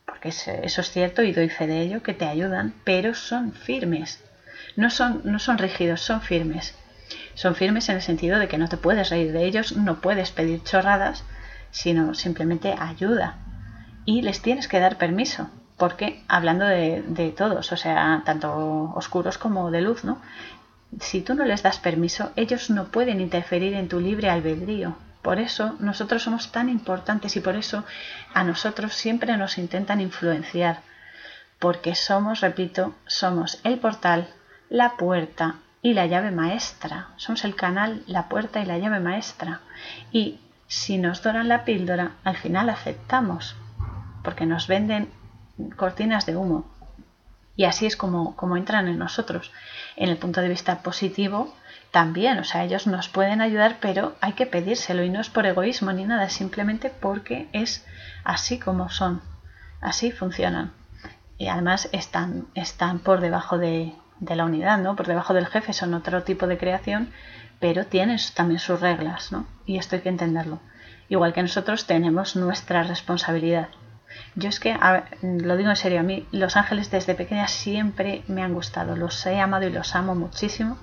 porque eso es cierto y doy fe de ello, que te ayudan, pero son firmes, no son, no son rígidos, son firmes. Son firmes en el sentido de que no te puedes reír de ellos, no puedes pedir chorradas, sino simplemente ayuda. Y les tienes que dar permiso, porque hablando de, de todos, o sea, tanto oscuros como de luz, ¿no? Si tú no les das permiso, ellos no pueden interferir en tu libre albedrío. Por eso nosotros somos tan importantes y por eso a nosotros siempre nos intentan influenciar. Porque somos, repito, somos el portal la puerta y la llave maestra. Somos el canal, la puerta y la llave maestra. Y si nos doran la píldora, al final aceptamos, porque nos venden cortinas de humo. Y así es como, como entran en nosotros. En el punto de vista positivo, también, o sea, ellos nos pueden ayudar, pero hay que pedírselo y no es por egoísmo ni nada, simplemente porque es así como son, así funcionan. Y además están, están por debajo de, de la unidad, ¿no? Por debajo del jefe son otro tipo de creación, pero tienen también sus reglas, ¿no? Y esto hay que entenderlo. igual que nosotros tenemos nuestra responsabilidad. Yo es que, lo digo en serio, a mí los ángeles desde pequeña siempre me han gustado, los he amado y los amo muchísimo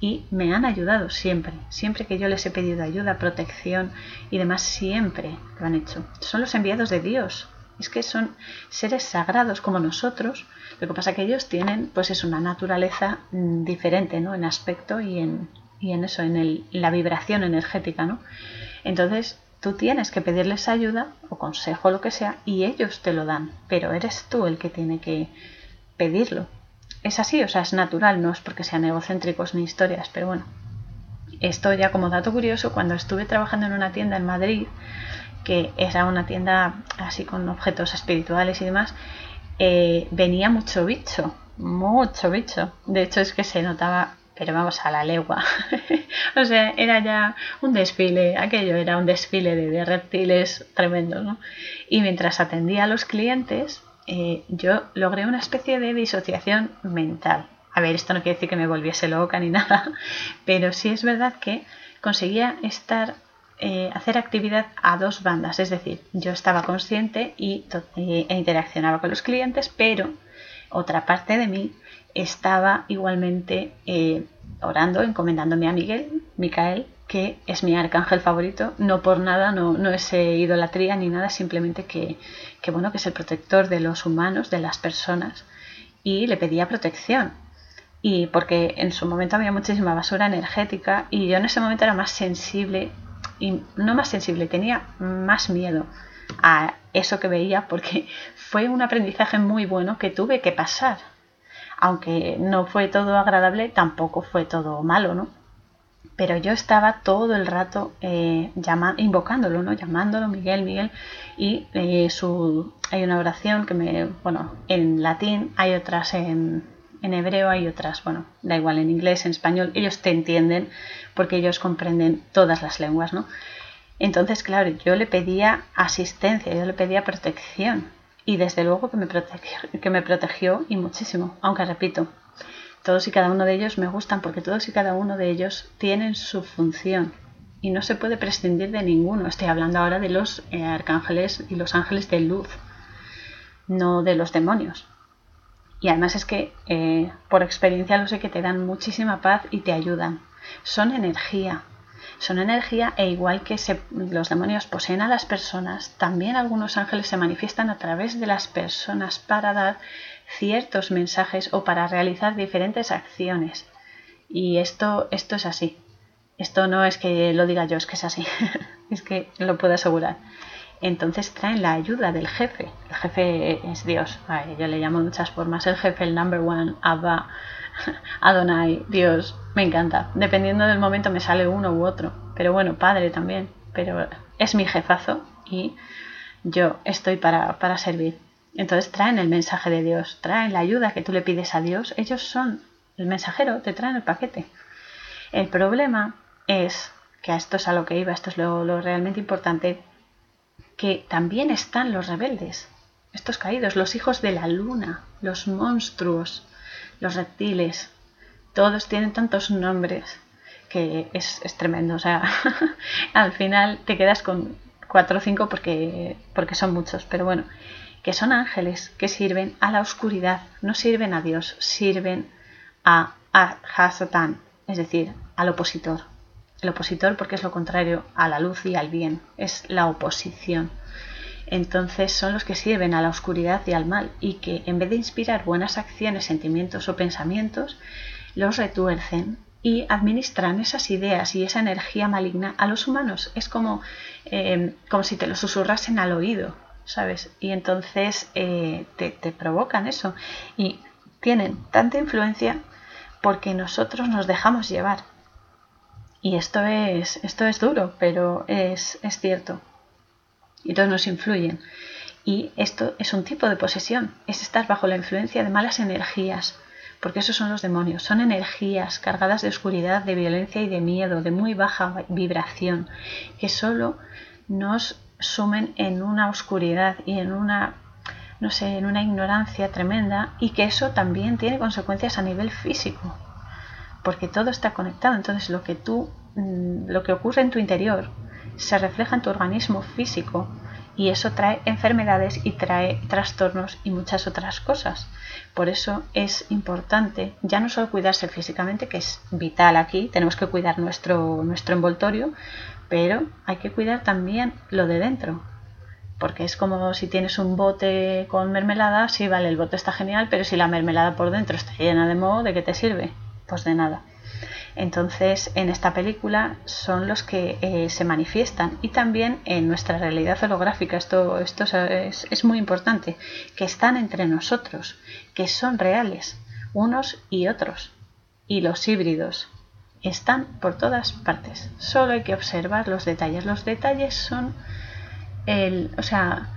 y me han ayudado siempre, siempre que yo les he pedido ayuda, protección y demás, siempre lo han hecho. Son los enviados de Dios, es que son seres sagrados como nosotros, lo que pasa es que ellos tienen pues es una naturaleza mm, diferente, ¿no? En aspecto y en, y en eso, en, el, la vibración energética, ¿no? Entonces tú tienes que pedirles ayuda o consejo lo que sea y ellos te lo dan, pero eres tú el que tiene que pedirlo. Es así, o sea, es natural, no es porque sean egocéntricos ni historias, pero bueno. Esto ya como dato curioso, cuando estuve trabajando en una tienda en Madrid, que era una tienda así con objetos espirituales y demás, eh, venía mucho bicho, mucho bicho. De hecho es que se notaba, pero vamos a la legua. o sea, era ya un desfile, aquello era un desfile de, reptiles tremendo, ¿no? Y mientras atendía a los clientes, eh, yo logré una especie de disociación mental. A ver, esto no quiere decir que me volviese loca ni nada, pero sí es verdad que conseguía estar eh, hacer actividad a dos bandas, es decir, yo estaba consciente y, e interaccionaba con los clientes, pero otra parte de mí estaba igualmente eh, orando, encomendándome a Miguel, Micael, que es mi arcángel favorito, no por nada, no, no es idolatría ni nada, simplemente que, que, bueno, que es el protector de los humanos, de las personas, y le pedía protección. Y porque en su momento había muchísima basura energética y yo en ese momento era más sensible y no más sensible, tenía más miedo a eso que veía porque fue un aprendizaje muy bueno que tuve que pasar. Aunque no fue todo agradable, tampoco fue todo malo, ¿no? Pero yo estaba todo el rato eh, invocándolo, ¿no? Llamándolo Miguel, Miguel. Y eh, su, hay una oración que me, bueno, en latín, hay otras en, en hebreo hay otras, bueno, da igual, en inglés, en español, ellos te entienden porque ellos comprenden todas las lenguas, ¿no? Entonces, claro, yo le pedía asistencia, yo le pedía protección y desde luego que me protegió, que me protegió y muchísimo, aunque repito, todos y cada uno de ellos me gustan porque todos y cada uno de ellos tienen su función y no se puede prescindir de ninguno. Estoy hablando ahora de los eh, arcángeles y los ángeles de luz, no de los demonios. Y además es que eh, por experiencia lo sé que te dan muchísima paz y te ayudan. Son energía. Son energía e igual que los demonios poseen a las personas, también algunos ángeles se manifiestan a través de las personas para dar ciertos mensajes o para realizar diferentes acciones. Y esto, esto es así. Esto no es que lo diga yo, es que es así. es que lo puedo asegurar entonces traen la ayuda del jefe. El jefe es Dios. yo le llamo de muchas formas. El jefe, el number one, Abba, Adonai, Dios. Me encanta. Dependiendo del momento me sale uno u otro. Pero bueno, padre también. Pero es mi jefazo y yo estoy para, para servir. Entonces traen el mensaje de Dios, traen la ayuda que tú le pides a Dios. Ellos son el mensajero, te traen el paquete. El problema es, que a esto es a lo que iba, esto es lo realmente importante, que también están los rebeldes, estos caídos, los hijos de la luna, los monstruos, los reptiles, todos tienen tantos nombres que es, tremendo. O sea, al final te quedas con cuatro o cinco porque, porque son muchos, pero bueno, que son ángeles que sirven a la oscuridad, no sirven a Dios, sirven a, a es decir, al opositor. El opositor porque es lo contrario a la luz y al bien, es la oposición. Entonces son los que sirven a la oscuridad y al mal y que en vez de inspirar buenas acciones, sentimientos o pensamientos, los retuercen y administran esas ideas y esa energía maligna a los humanos. Es como, eh, como si te lo susurrasen al oído, ¿sabes? Y entonces eh, te, te provocan eso. Y tienen tanta influencia porque nosotros nos dejamos llevar. Y esto es, esto es duro, pero es, es cierto. Y todos nos influyen. Y esto es un tipo de posesión, es estar bajo la influencia de malas energías, porque esos son los demonios, son energías cargadas de oscuridad, de violencia y de miedo, de muy baja vibración, que solo nos sumen en una oscuridad y en una no sé, en una ignorancia tremenda y que eso también tiene consecuencias a nivel físico porque todo está conectado. Entonces lo que tú, mm, lo que ocurre en tu interior se refleja en tu organismo físico y eso trae enfermedades y trae trastornos y muchas otras cosas. Por eso es importante ya no solo cuidarse físicamente, que es vital aquí, tenemos que cuidar nuestro, nuestro envoltorio, pero hay que cuidar también lo de dentro. Porque es como si tienes un bote con mermelada, sí, vale, el bote está genial, pero si la mermelada por dentro está llena de moho, ¿de qué te sirve? Pues de nada. Entonces, en esta película son los que eh, se manifiestan y también en nuestra realidad holográfica, esto, esto es, es muy importante, que están entre nosotros, que son reales, unos y otros. Y los híbridos están por todas partes. Solo hay que observar los detalles. Los detalles son el, o sea,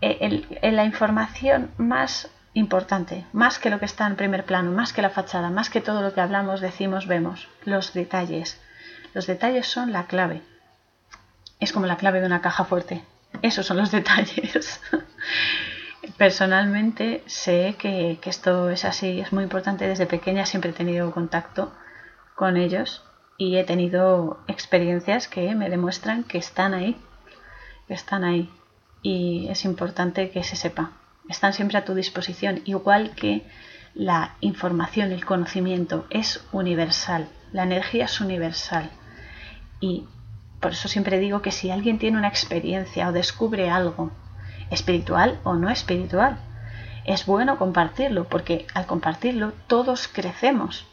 la información más importante, más que lo que está en primer plano, más que la fachada, más que todo lo que hablamos, decimos, vemos, los detalles. Los detalles son la clave. Es como la clave de una caja fuerte. Esos son los detalles. Personalmente sé que, esto es así, es muy importante. Desde pequeña siempre he tenido contacto con ellos y he tenido experiencias que me demuestran que están ahí, que están ahí. Y es importante que se sepa están siempre a tu disposición, igual que la información, el conocimiento es universal, la energía es universal. Y por eso siempre digo que si alguien tiene una experiencia o descubre algo, espiritual o no espiritual, es bueno compartirlo, porque al compartirlo todos crecemos.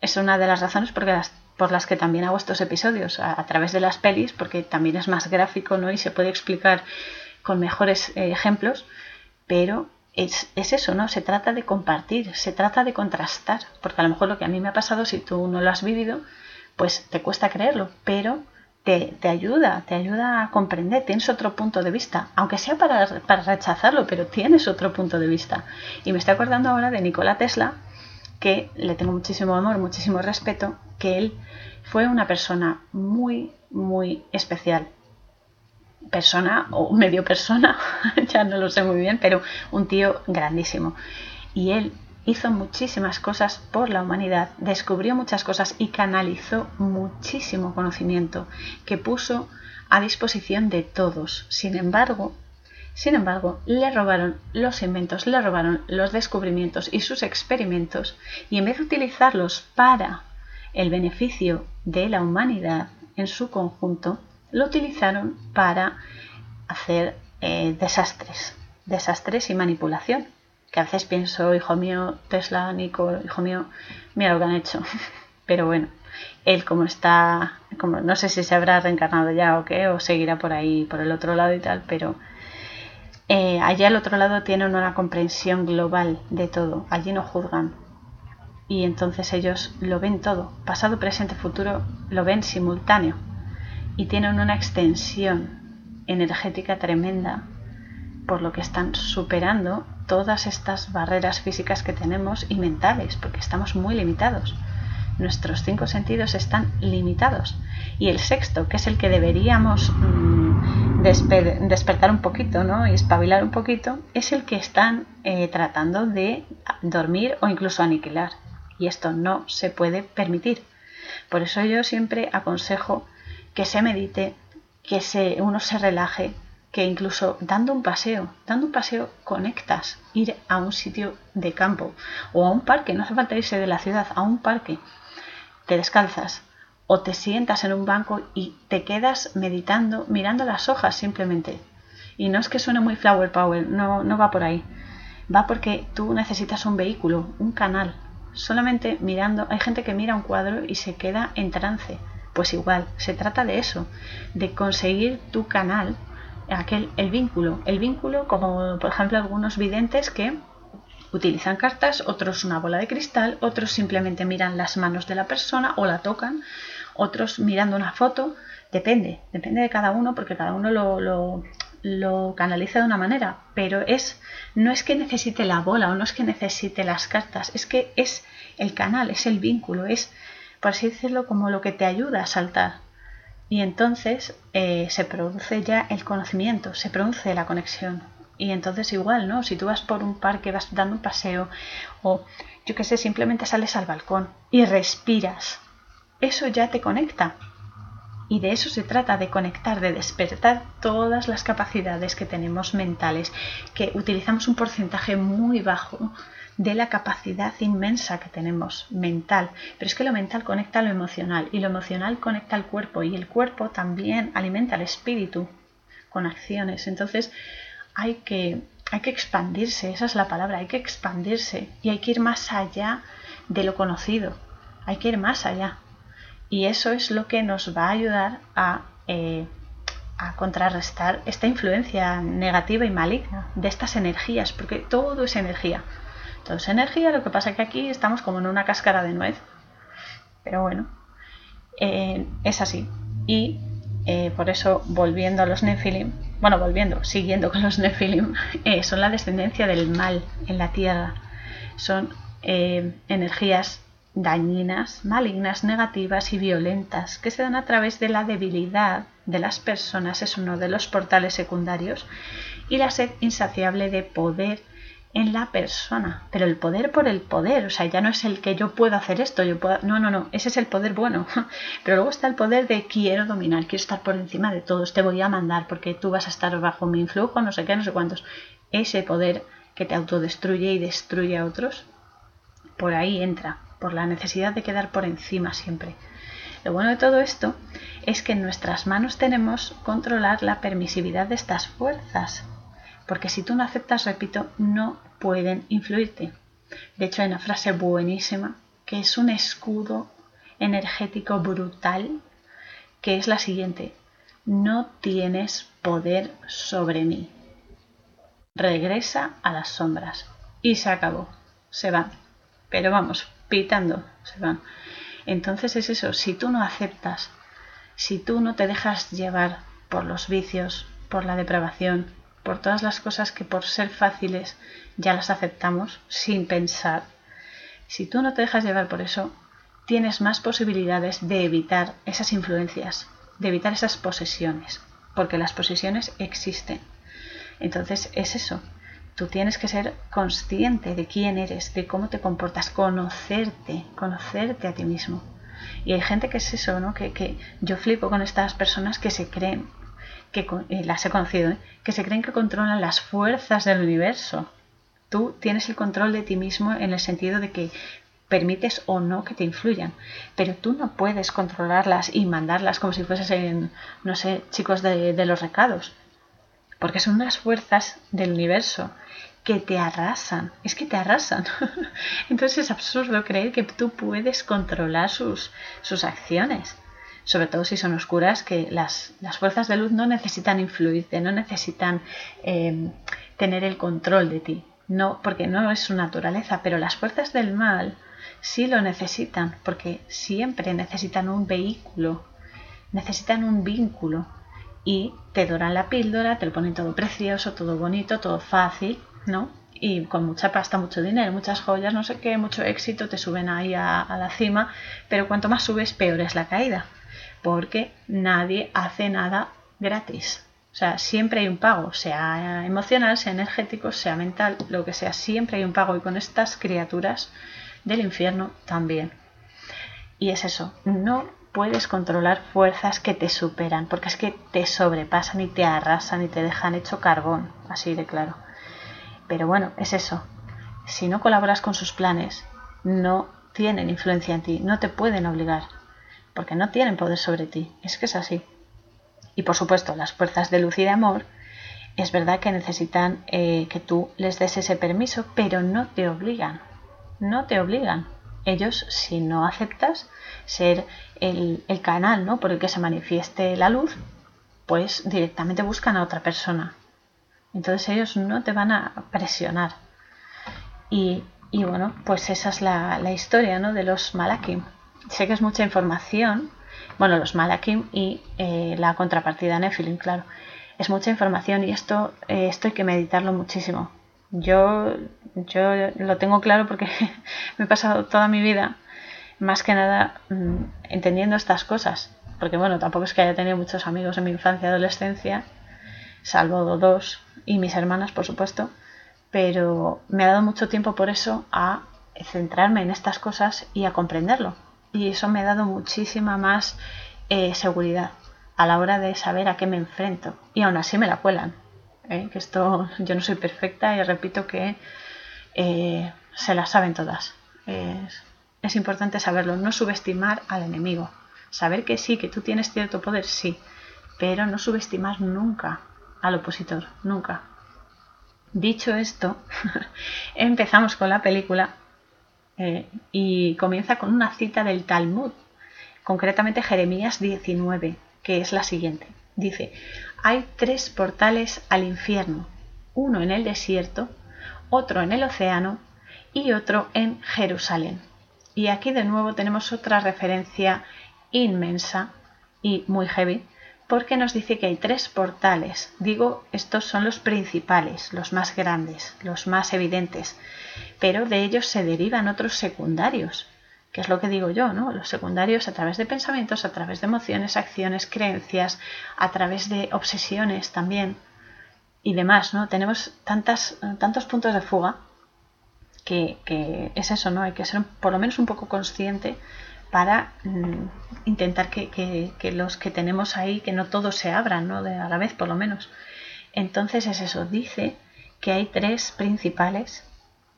Es una de las razones por las, por las que también hago estos episodios a, través de las pelis, porque también es más gráfico ¿no? y se puede explicar con mejores eh, ejemplos pero es, eso, ¿no? Se trata de compartir, se trata de contrastar, porque a lo mejor lo que a mí me ha pasado, si tú no lo has vivido, pues te cuesta creerlo, pero te, ayuda, te ayuda a comprender, tienes otro punto de vista, aunque sea para, para, rechazarlo, pero tienes otro punto de vista. Y me estoy acordando ahora de Nikola Tesla, que le tengo muchísimo amor, muchísimo respeto, que él fue una persona muy, muy especial persona o medio persona, ya no lo sé muy bien, pero un tío grandísimo. Y él hizo muchísimas cosas por la humanidad, descubrió muchas cosas y canalizó muchísimo conocimiento que puso a disposición de todos. Sin embargo, sin embargo, le robaron los inventos, le robaron los descubrimientos y sus experimentos y en vez de utilizarlos para el beneficio de la humanidad en su conjunto, lo utilizaron para hacer eh, desastres, desastres y manipulación. Que a veces pienso, hijo mío, Tesla, Nico, hijo mío, mira lo que han hecho. Pero bueno, él como está, como no sé si se habrá reencarnado ya o qué, o seguirá por ahí, por el otro lado y tal, pero eh, allá al otro lado tienen una comprensión global de todo, allí no juzgan. Y entonces ellos lo ven todo, pasado, presente, futuro, lo ven simultáneo y tienen una extensión energética tremenda, por lo que están superando todas estas barreras físicas que tenemos y mentales, porque estamos muy limitados. Nuestros cinco sentidos están limitados. Y el sexto, que es el que deberíamos mm, despertar un poquito ¿no? y espabilar un poquito, es el que están eh, tratando de dormir o incluso aniquilar. Y esto no se puede permitir. Por eso yo siempre aconsejo que se medite, que se, uno se relaje, que incluso dando un paseo, dando un paseo conectas, ir a un sitio de campo o a un parque, no hace falta irse de la ciudad, a un parque, te descalzas o te sientas en un banco y te quedas meditando, mirando las hojas simplemente. Y no es que suene muy flower power, no, no va por ahí. Va porque tú necesitas un vehículo, un canal. Solamente mirando, hay gente que mira un cuadro y se queda en trance pues igual, se trata de eso, de conseguir tu canal, aquel, el vínculo. El vínculo, como por ejemplo algunos videntes que utilizan cartas, otros una bola de cristal, otros simplemente miran las manos de la persona o la tocan, otros mirando una foto, depende, depende de cada uno porque cada uno lo, lo, lo canaliza de una manera, pero es no es que necesite la bola o no es que necesite las cartas, es que es el canal, es el vínculo, es por así decirlo, como lo que te ayuda a saltar. Y entonces eh, se produce ya el conocimiento, se produce la conexión. Y entonces igual, ¿no? Si tú vas por un parque, vas dando un paseo o yo qué sé, simplemente sales al balcón y respiras, eso ya te conecta. Y de eso se trata, de conectar, de despertar todas las capacidades que tenemos mentales, que utilizamos un porcentaje muy bajo de la capacidad inmensa que tenemos mental. Pero es que lo mental conecta a lo emocional y lo emocional conecta al cuerpo y el cuerpo también alimenta al espíritu con acciones. Entonces hay que, hay que expandirse, esa es la palabra, hay que expandirse y hay que ir más allá de lo conocido, hay que ir más allá. Y eso es lo que nos va a ayudar a, eh, a contrarrestar esta influencia negativa y maligna de estas energías, porque todo es energía. Todo es energía, lo que pasa que aquí estamos como en una cáscara de nuez. Pero bueno, eh, es así. Y eh, por eso, volviendo a los Nephilim, bueno, volviendo, siguiendo con los Nephilim, eh, son la descendencia del mal en la tierra. Son energías dañinas, malignas, negativas y violentas que se dan a través de la debilidad de las personas, es uno de los portales secundarios, y la sed insaciable de poder en la persona, pero el poder por el poder, o sea, ya no es el que yo puedo hacer esto, yo puedo, no, no, no, ese es el poder bueno, pero luego está el poder de quiero dominar, quiero estar por encima de todos, te voy a mandar porque tú vas a estar bajo mi influjo, no sé qué, no sé cuántos, ese poder que te autodestruye y destruye a otros, por ahí entra, por la necesidad de quedar por encima siempre. Lo bueno de todo esto es que en nuestras manos tenemos controlar la permisividad de estas fuerzas, porque si tú no aceptas, repito, no pueden influirte. De hecho, hay una frase buenísima que es un escudo energético brutal, que es la siguiente, no tienes poder sobre mí. Regresa a las sombras. Y se acabó, se van. Pero vamos, pitando, se van. Entonces es eso, si tú no aceptas, si tú no te dejas llevar por los vicios, por la depravación, por todas las cosas que por ser fáciles ya las aceptamos sin pensar, si tú no te dejas llevar por eso, tienes más posibilidades de evitar esas influencias, de evitar esas posesiones, porque las posesiones existen. Entonces es eso, tú tienes que ser consciente de quién eres, de cómo te comportas, conocerte, conocerte a ti mismo. Y hay gente que es eso, ¿no? Que, que yo flipo con estas personas que se creen que eh, las he conocido, ¿eh? que se creen que controlan las fuerzas del universo. Tú tienes el control de ti mismo en el sentido de que permites o no que te influyan, pero tú no puedes controlarlas y mandarlas como si fuesen, no sé, chicos de, de los recados, porque son unas fuerzas del universo que te arrasan, es que te arrasan. Entonces es absurdo creer que tú puedes controlar sus, sus acciones sobre todo si son oscuras, que las, fuerzas de luz no necesitan influirte, no necesitan em, tener el control de ti, no, porque no es su naturaleza, pero las fuerzas del mal sí lo necesitan, porque siempre necesitan un vehículo, necesitan un vínculo. Y te doran la píldora, te lo ponen todo precioso, todo bonito, todo fácil, ¿no? Y con mucha pasta, mucho dinero, muchas joyas, no sé qué, mucho éxito, te suben ahí a la cima, pero cuanto más subes, peor es la caída porque nadie hace nada gratis. O sea, siempre hay un pago, sea emocional, sea energético, sea mental, lo que sea, siempre hay un pago y con estas criaturas del infierno también. Y es eso, no puedes controlar fuerzas que te superan, porque es que te sobrepasan y te arrasan y te dejan hecho carbón, así de claro. Pero bueno, es eso. Si no colaboras con sus planes, no tienen influencia en ti, no te pueden obligar porque no tienen poder sobre ti. Es que es así. Y por supuesto, las fuerzas de luz y de amor, es verdad que necesitan eh, que tú les des ese permiso, pero no te obligan. No te obligan. Ellos, si no aceptas ser el, el canal ¿no? por el que se manifieste la luz, pues directamente buscan a otra persona. Entonces ellos no te van a presionar. Y, y bueno, pues esa es la, la historia ¿no? de los Malakim sé que es mucha información, bueno, los Malakim y eh, la contrapartida Nephilim, claro, es mucha información y esto, eh, esto hay que meditarlo muchísimo. Yo, yo lo tengo claro porque me he pasado toda mi vida más que nada mm, entendiendo estas cosas, porque bueno, tampoco es que haya tenido muchos amigos en mi infancia y adolescencia, salvo dos y mis hermanas, por supuesto, pero me ha dado mucho tiempo por eso a centrarme en estas cosas y a comprenderlo y eso me ha dado muchísima más eh, seguridad. a la hora de saber a qué me enfrento. Y aún así me la cuelan. ¿eh? Que esto, yo no soy perfecta y repito que eh, se la saben todas. Es, es importante saberlo, no subestimar al enemigo. Saber que sí, que tú tienes cierto poder, sí, pero no subestimar nunca al opositor, nunca. Dicho esto, empezamos con la película eh, y comienza con una cita del Talmud, concretamente Jeremías 19, que es la siguiente. Dice, hay tres portales al infierno, uno en el desierto, otro en el océano y otro en Jerusalén. Y aquí de nuevo tenemos otra referencia inmensa y muy heavy porque nos dice que hay tres portales. Digo, estos son los principales, los más grandes, los más evidentes, pero de ellos se derivan otros secundarios, que es lo que digo yo, ¿no? Los secundarios a través de pensamientos, a través de emociones, acciones, creencias, a través de obsesiones también y demás, ¿no? Tenemos tantas, tantos puntos de fuga que, que es eso, ¿no? Hay que ser por lo menos un poco consciente para mm, intentar que, los que tenemos ahí, que no todos se abran, ¿no? De, a la vez por lo menos. Entonces es eso, dice que hay tres principales,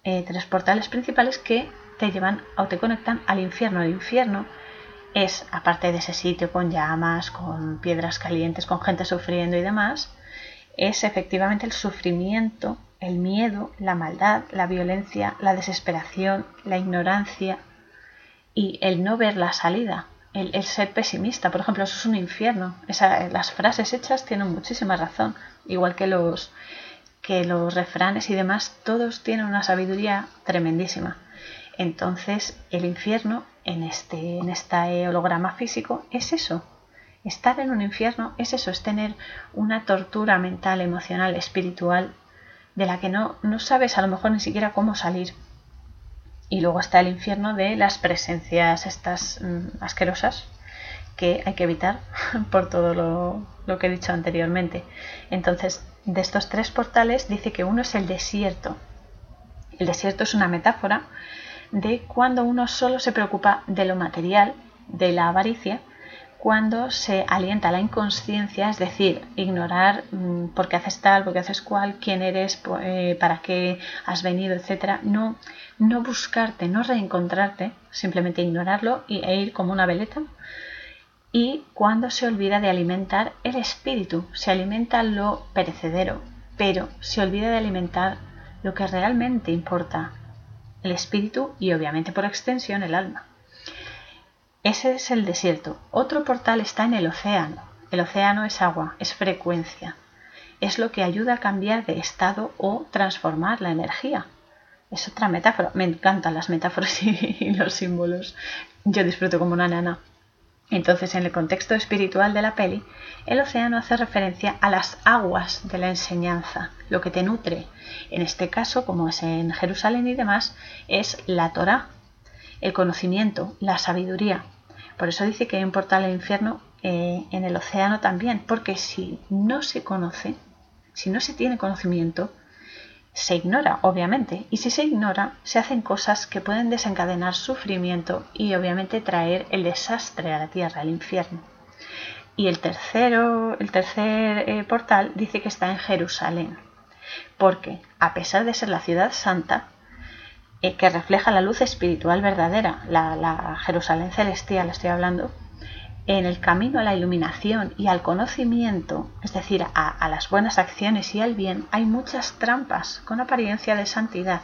eh, tres portales principales que te llevan o te conectan al infierno. El infierno es, aparte de ese sitio con llamas, con piedras calientes, con gente sufriendo y demás, es efectivamente el sufrimiento, el miedo, la maldad, la violencia, la desesperación, la ignorancia, y el no ver la salida, el, ser pesimista, por ejemplo, eso es un infierno. las frases hechas tienen muchísima razón, igual que los, que los refranes y demás, todos tienen una sabiduría tremendísima. Entonces, el infierno en este, en este holograma físico es eso. Estar en un infierno es eso, es tener una tortura mental, emocional, espiritual, de la que no, no sabes a lo mejor ni siquiera cómo salir. Y luego está el infierno de las presencias estas mm, asquerosas que hay que evitar por todo lo, lo que he dicho anteriormente. Entonces, de estos tres portales dice que uno es el desierto. El desierto es una metáfora de cuando uno solo se preocupa de lo material, de la avaricia, cuando se alienta la inconsciencia, es decir, ignorar mm, por qué haces tal, por qué haces cual, quién eres, eh, para qué has venido, etcétera, no, no buscarte, no reencontrarte, simplemente ignorarlo y, e ir como una veleta. Y cuando se olvida de alimentar el espíritu, se alimenta lo perecedero, pero se olvida de alimentar lo que realmente importa, el espíritu y obviamente por extensión el alma. Ese es el desierto. Otro portal está en el océano. El océano es agua, es frecuencia. Es lo que ayuda a cambiar de estado o transformar la energía. Es otra metáfora. Me encantan las metáforas y los símbolos. Yo disfruto como una nana. Entonces, en el contexto espiritual de la peli, el océano hace referencia a las aguas de la enseñanza, lo que te nutre. En este caso, como es en Jerusalén y demás, es la Torah, el conocimiento, la sabiduría. Por eso dice que hay un portal al infierno eh, en el océano también, porque si no se conoce, si no se tiene conocimiento, se ignora, obviamente, y si se ignora, se hacen cosas que pueden desencadenar sufrimiento y obviamente traer el desastre a la tierra, el infierno. Y el tercero, el tercer eh, portal dice que está en Jerusalén, porque a pesar de ser la ciudad santa, eh, que refleja la luz espiritual verdadera, la, Jerusalén celestial estoy hablando, en el camino a la iluminación y al conocimiento, es decir, a, las buenas acciones y al bien, hay muchas trampas con apariencia de santidad,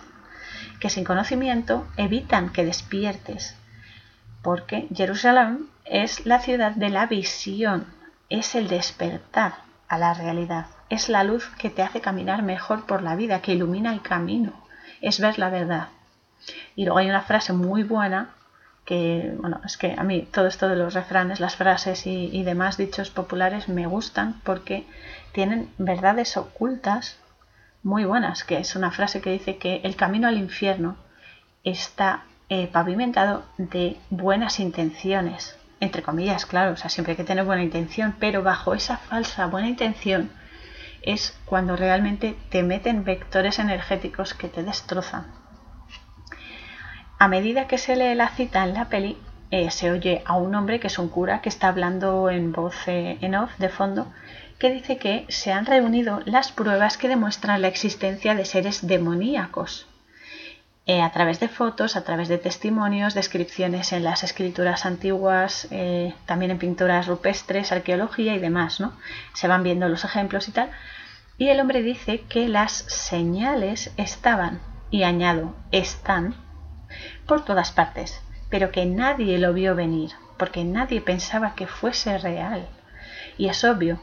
que sin conocimiento evitan que despiertes, porque Jerusalén es la ciudad de la visión, es el despertar a la realidad, es la luz que te hace caminar mejor por la vida, que ilumina el camino, es ver la verdad. Y luego hay una frase muy buena que, bueno, es que a mí todo esto de los refranes, las frases y, demás dichos populares me gustan porque tienen verdades ocultas muy buenas, que es una frase que dice que el camino al infierno está eh, pavimentado de buenas intenciones, entre comillas, claro, o sea, siempre hay que tener buena intención, pero bajo esa falsa buena intención es cuando realmente te meten vectores energéticos que te destrozan a medida que se lee la cita en la peli, eh, se oye a un hombre que es un cura que está hablando en voz eh, en off de fondo que dice que se han reunido las pruebas que demuestran la existencia de seres demoníacos eh, a través de fotos, a través de testimonios, descripciones en las escrituras antiguas, también en pinturas rupestres, arqueología y demás, ¿no? Se van viendo los ejemplos y tal. Y el hombre dice que las señales estaban, y añado, están, por todas partes pero que nadie lo vio venir, porque nadie pensaba que fuese real. Y es obvio,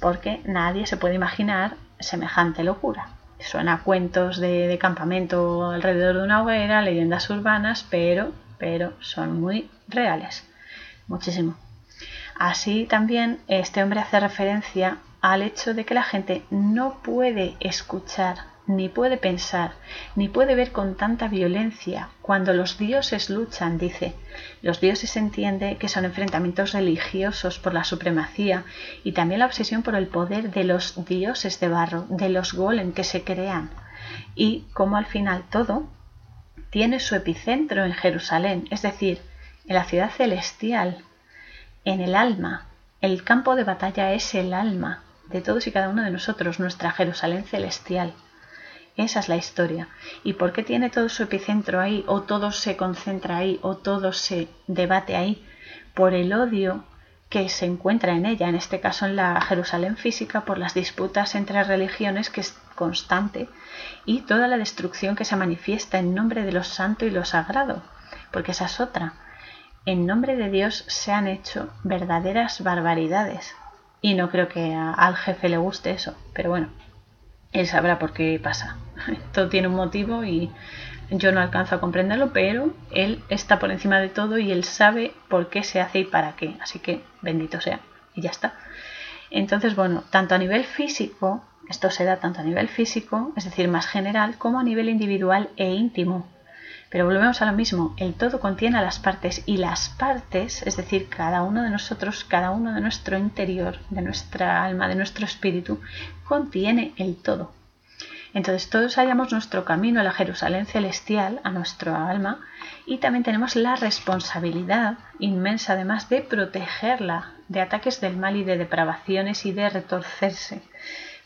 porque nadie se puede imaginar semejante locura. Suena a cuentos de, campamento alrededor de una hoguera, leyendas urbanas, pero, pero son muy reales. Muchísimo. Así también este hombre hace referencia al hecho de que la gente no puede escuchar ni puede pensar, ni puede ver con tanta violencia. Cuando los dioses luchan, dice, los dioses entiende que son enfrentamientos religiosos por la supremacía y también la obsesión por el poder de los dioses de barro, de los golem que se crean. Y como al final todo tiene su epicentro en Jerusalén, es decir, en la ciudad celestial, en el alma. El campo de batalla es el alma de todos y cada uno de nosotros, nuestra Jerusalén celestial. Esa es la historia. ¿Y por qué tiene todo su epicentro ahí? ¿O todo se concentra ahí? ¿O todo se debate ahí? Por el odio que se encuentra en ella, en este caso en la Jerusalén física, por las disputas entre religiones que es constante y toda la destrucción que se manifiesta en nombre de lo santo y lo sagrado, porque esa es otra. En nombre de Dios se han hecho verdaderas barbaridades. Y no creo que al jefe le guste eso, pero bueno, él sabrá por qué pasa. Todo tiene un motivo y yo no alcanzo a comprenderlo, pero él está por encima de todo y él sabe por qué se hace y para qué. Así que bendito sea. Y ya está. Entonces, bueno, tanto a nivel físico, esto se da tanto a nivel físico, es decir, más general, como a nivel individual e íntimo. Pero volvemos a lo mismo, el todo contiene a las partes y las partes, es decir, cada uno de nosotros, cada uno de nuestro interior, de nuestra alma, de nuestro espíritu, contiene el todo. Entonces todos hallamos nuestro camino a la Jerusalén celestial, a nuestro alma, y también tenemos la responsabilidad inmensa además de protegerla de ataques del mal y de depravaciones y de retorcerse.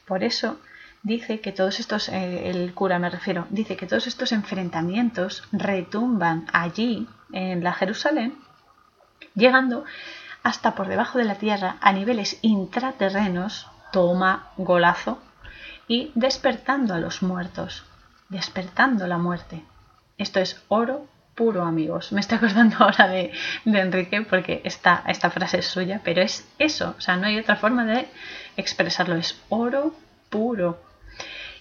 Por eso dice que todos estos, eh, el cura me refiero, dice que todos estos enfrentamientos retumban allí, en la Jerusalén, llegando hasta por debajo de la tierra a niveles intraterrenos, toma golazo, y despertando a los muertos, despertando la muerte. Esto es oro puro, amigos. Me estoy acordando ahora de, de Enrique porque esta, esta frase es suya, pero es eso, o sea, no hay otra forma de expresarlo, es oro puro.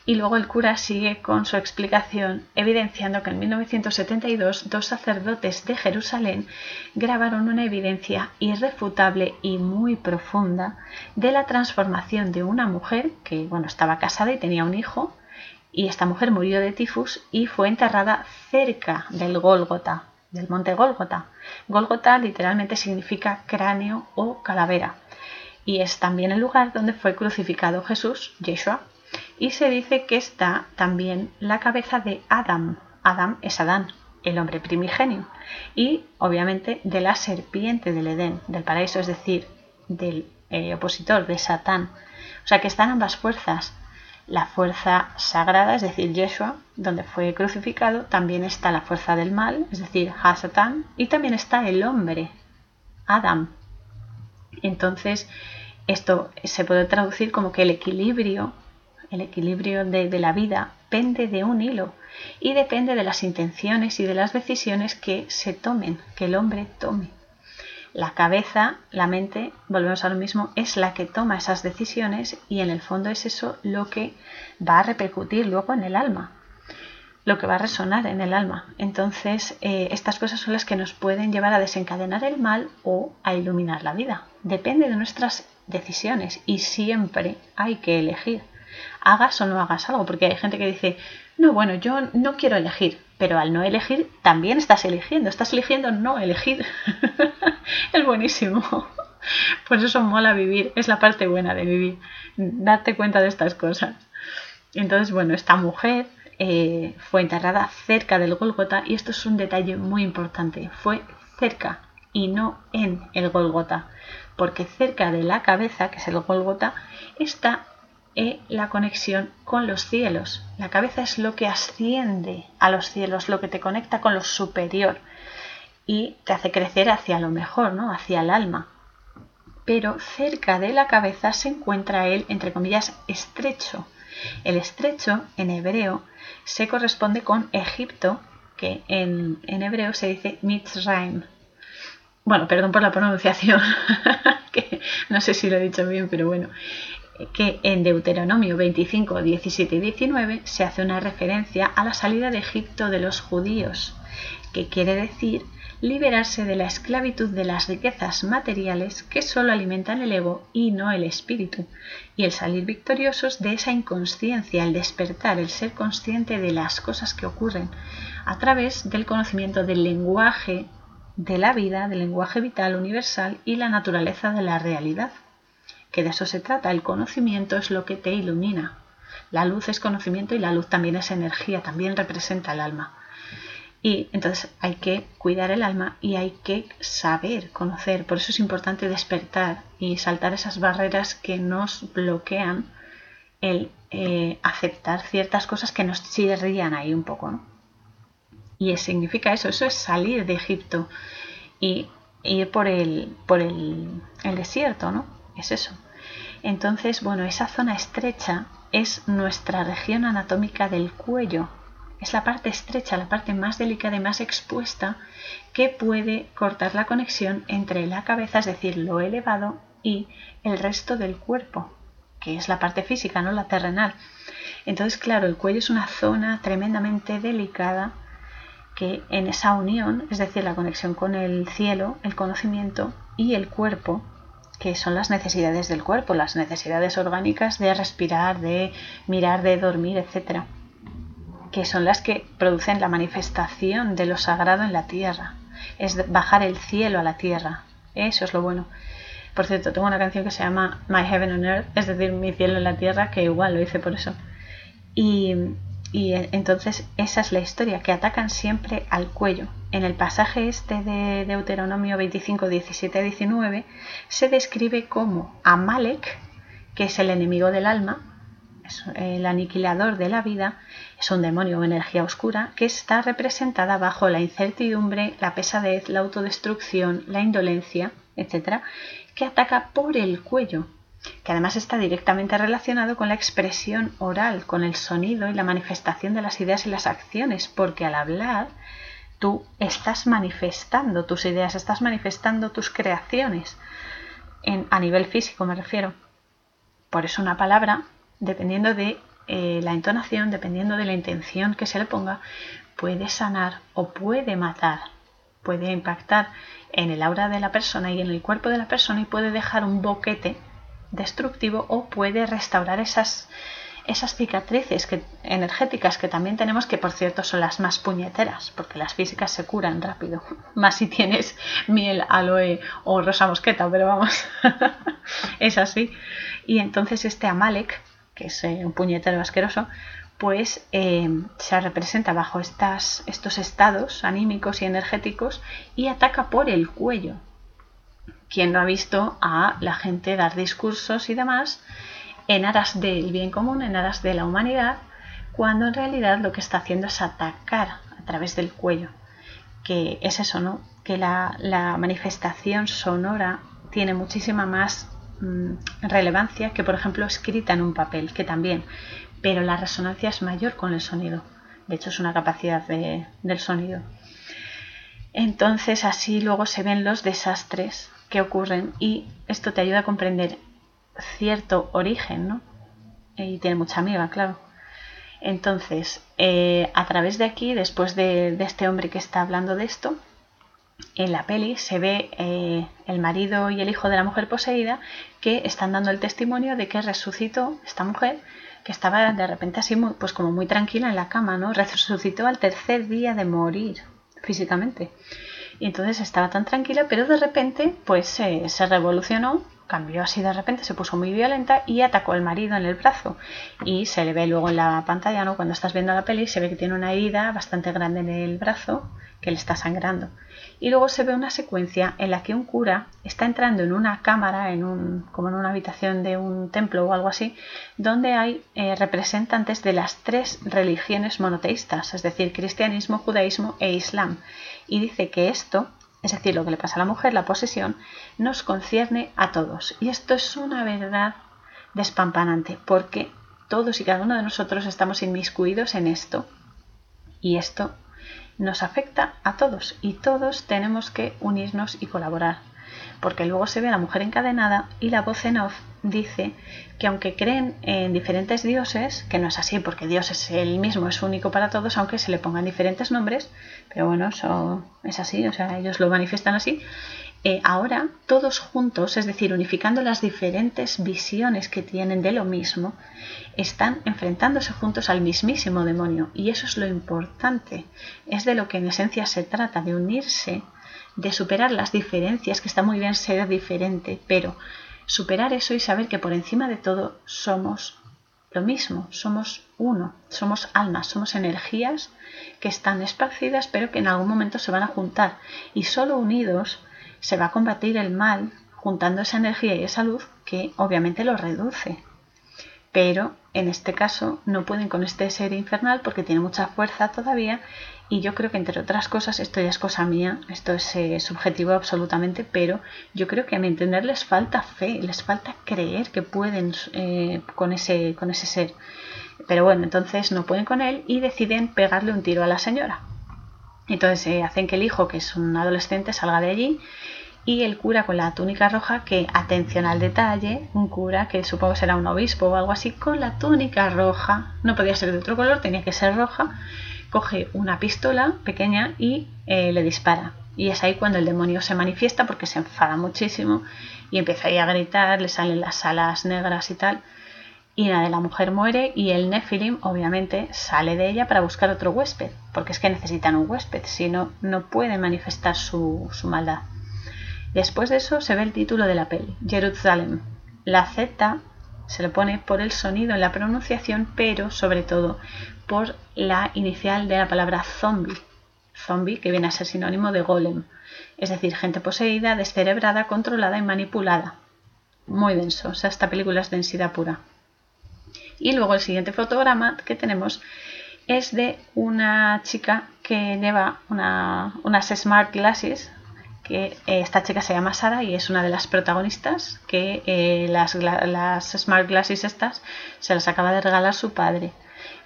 Y luego el cura sigue con su explicación, evidenciando que en 1972 dos sacerdotes de Jerusalén grabaron una evidencia irrefutable y muy profunda de la transformación de una mujer que bueno, estaba casada y tenía un hijo, y esta mujer murió de tifus y fue enterrada cerca del Gólgota, del monte Gólgota. Gólgota literalmente significa cráneo o calavera y es también el lugar donde fue crucificado Jesús, Yeshua, y se dice que está también la cabeza de Adam. Adam es Adán, el hombre primigenio, y obviamente de la serpiente del Edén, del paraíso, es decir, del eh, opositor de Satán. O sea que están ambas fuerzas. La fuerza sagrada, es decir, Yeshua, donde fue crucificado, también está la fuerza del mal, es decir, Hasatán, y también está el hombre, Adam. Entonces, esto se puede traducir como que el equilibrio el equilibrio de, la vida pende de un hilo y depende de las intenciones y de las decisiones que se tomen, que el hombre tome. La cabeza, la mente, volvemos a lo mismo, es la que toma esas decisiones y en el fondo es eso lo que va a repercutir luego en el alma, lo que va a resonar en el alma. Entonces, eh, estas cosas son las que nos pueden llevar a desencadenar el mal o a iluminar la vida. Depende de nuestras decisiones y siempre hay que elegir hagas o no hagas algo, porque hay gente que dice, no, bueno, yo no quiero elegir, pero al no elegir también estás eligiendo, estás eligiendo no elegir. es buenísimo. Por eso mola vivir, es la parte buena de vivir, darte cuenta de estas cosas. Entonces, bueno, esta mujer eh, fue enterrada cerca del Golgota y esto es un detalle muy importante, fue cerca, y no en el Golgota, porque cerca de la cabeza, que es el Golgota, está eh, la conexión con los cielos. La cabeza es lo que asciende a los cielos, lo que te conecta con lo superior y te hace crecer hacia lo mejor, ¿no? Hacia el alma. Pero cerca de la cabeza se encuentra el, entre comillas, estrecho. El estrecho en hebreo se corresponde con Egipto, que en, en hebreo se dice Mitzrayim. Bueno, perdón por la pronunciación, que no sé si lo he dicho bien, pero bueno, que en Deuteronomio 25, 17 y 19 se hace una referencia a la salida de Egipto de los judíos, que quiere decir liberarse de la esclavitud de las riquezas materiales que solo alimentan el ego y no el espíritu, y el salir victoriosos de esa inconsciencia, el despertar, el ser consciente de las cosas que ocurren a través del conocimiento del lenguaje de la vida, del lenguaje vital universal y la naturaleza de la realidad. Que de eso se trata, el conocimiento es lo que te ilumina. La luz es conocimiento y la luz también es energía, también representa el alma. Y entonces hay que cuidar el alma y hay que saber conocer. Por eso es importante despertar y saltar esas barreras que nos bloquean el eh, aceptar ciertas cosas que nos chirrían ahí un poco. ¿no? Y significa eso, eso es salir de Egipto y ir por el, por el, el desierto, ¿no? Es eso. Entonces, bueno, esa zona estrecha es nuestra región anatómica del cuello, es la parte estrecha, la parte más delicada y más expuesta que puede cortar la conexión entre la cabeza, es decir, lo elevado, y el resto del cuerpo, que es la parte física, no la terrenal. Entonces, claro, el cuello es una zona tremendamente delicada que en esa unión, es decir, la conexión con el cielo, el conocimiento y el cuerpo, que son las necesidades del cuerpo, las necesidades orgánicas de respirar, de mirar, de dormir, etcétera que son las que producen la manifestación de lo sagrado en la tierra. Es bajar el cielo a la tierra. Eso es lo bueno. Por cierto, tengo una canción que se llama My Heaven on Earth, es decir, mi cielo en la tierra, que igual lo hice por eso. Y, y entonces esa es la historia, que atacan siempre al cuello. En el pasaje este de Deuteronomio 25, 17 19 se describe como Amalek, que es el enemigo del alma, el aniquilador de la vida, es un demonio o energía oscura que está representada bajo la incertidumbre, la pesadez, la autodestrucción, la indolencia, etc., que ataca por el cuello, que además está directamente relacionado con la expresión oral, con el sonido y la manifestación de las ideas y las acciones, porque al hablar tú estás manifestando tus ideas, estás manifestando tus creaciones, en, a nivel físico me refiero. Por eso una palabra dependiendo de eh, la entonación, dependiendo de la intención que se le ponga, puede sanar o puede matar, puede impactar en el aura de la persona y en el cuerpo de la persona y puede dejar un boquete destructivo o puede restaurar esas, esas cicatrices energéticas que también tenemos, que por cierto son las más puñeteras, porque las físicas se curan rápido, más si tienes miel, aloe o rosa mosqueta, pero vamos, es así. Y entonces este Amalek que es eh, un puñetero asqueroso, pues eh, se representa bajo estas, estos estados anímicos y energéticos y ataca por el cuello. Quien no ha visto a la gente dar discursos y demás en aras del bien común, en aras de la humanidad, cuando en realidad lo que está haciendo es atacar a través del cuello? Que es eso, ¿no? Que la, manifestación sonora tiene muchísima más Mm, relevancia que, por ejemplo, escrita en un papel, que también, pero la resonancia es mayor con el sonido. De hecho, es una capacidad del sonido. Entonces, así luego se ven los desastres que ocurren y esto te ayuda a comprender cierto origen, ¿no? Y tiene mucha amiga, claro. Entonces, eh, a través de aquí, después de, este hombre que está hablando de esto, en la peli se ve eh, el marido y el hijo de la mujer poseída que están dando el testimonio de que resucitó esta mujer que estaba de repente así pues como muy tranquila en la cama, ¿no? Resucitó al tercer día de morir físicamente. Y entonces estaba tan tranquila, pero de repente pues se revolucionó, cambió así de repente, se puso muy violenta y atacó al marido en el brazo. Y se le ve luego en la pantalla, ¿no? Cuando estás viendo la peli, se ve que tiene una herida bastante grande en el brazo que le está sangrando. Y luego se ve una secuencia en la que un cura está entrando en una cámara, en un, como en una habitación de un templo o algo así, donde hay eh, representantes de las tres religiones monoteístas, es decir, cristianismo, judaísmo e islam. Y dice que esto, es decir, lo que le pasa a la mujer, la posesión, nos concierne a todos. Y esto es una verdad despampanante, porque todos y cada uno de nosotros estamos inmiscuidos en esto. Y esto nos afecta a todos y todos tenemos que unirnos y colaborar. Porque luego se ve a la mujer encadenada y la voz en off dice que aunque creen en diferentes dioses, que no es así porque Dios es el mismo, es único para todos, aunque se le pongan diferentes nombres, pero bueno, eso es así, o sea, ellos lo manifiestan así, eh, ahora todos juntos, es decir, unificando las diferentes visiones que tienen de lo mismo, están enfrentándose juntos al mismísimo demonio. Y eso es lo importante, es de lo que en esencia se trata, de unirse, de superar las diferencias, que está muy bien ser diferente, pero superar eso y saber que por encima de todo somos lo mismo, somos uno, somos almas, somos energías que están esparcidas pero que en algún momento se van a juntar y solo unidos se va a combatir el mal juntando esa energía y esa luz que obviamente lo reduce. Pero en este caso no pueden con este ser infernal porque tiene mucha fuerza todavía y yo creo que entre otras cosas, esto ya es cosa mía, esto es eh, subjetivo absolutamente, pero yo creo que a mi entender les falta fe, les falta creer que pueden eh, con, ese, con ese ser. Pero bueno, entonces no pueden con él y deciden pegarle un tiro a la señora. Entonces eh, hacen que el hijo, que es un adolescente, salga de allí y el cura con la túnica roja, que atención al detalle, un cura que supongo será un obispo o algo así, con la túnica roja, no podía ser de otro color, tenía que ser roja, coge una pistola pequeña y eh, le dispara. Y es ahí cuando el demonio se manifiesta porque se enfada muchísimo y empieza ahí a gritar, le salen las alas negras y tal. Y nada, la mujer muere y el Nephilim obviamente sale de ella para buscar otro huésped, porque es que necesitan un huésped, si no, no puede manifestar su, su maldad. Después de eso se ve el título de la peli, Jerusalem. La Z se le pone por el sonido en la pronunciación, pero sobre todo por la inicial de la palabra zombie. Zombie, que viene a ser sinónimo de golem. Es decir, gente poseída, descerebrada, controlada y manipulada. Muy denso, o sea, esta película es densidad pura. Y luego el siguiente fotograma que tenemos es de una chica que lleva unas smart glasses, que eh, esta chica se llama Sara y es una de las protagonistas que eh, las, Smart Glasses estas se las acaba de regalar su padre.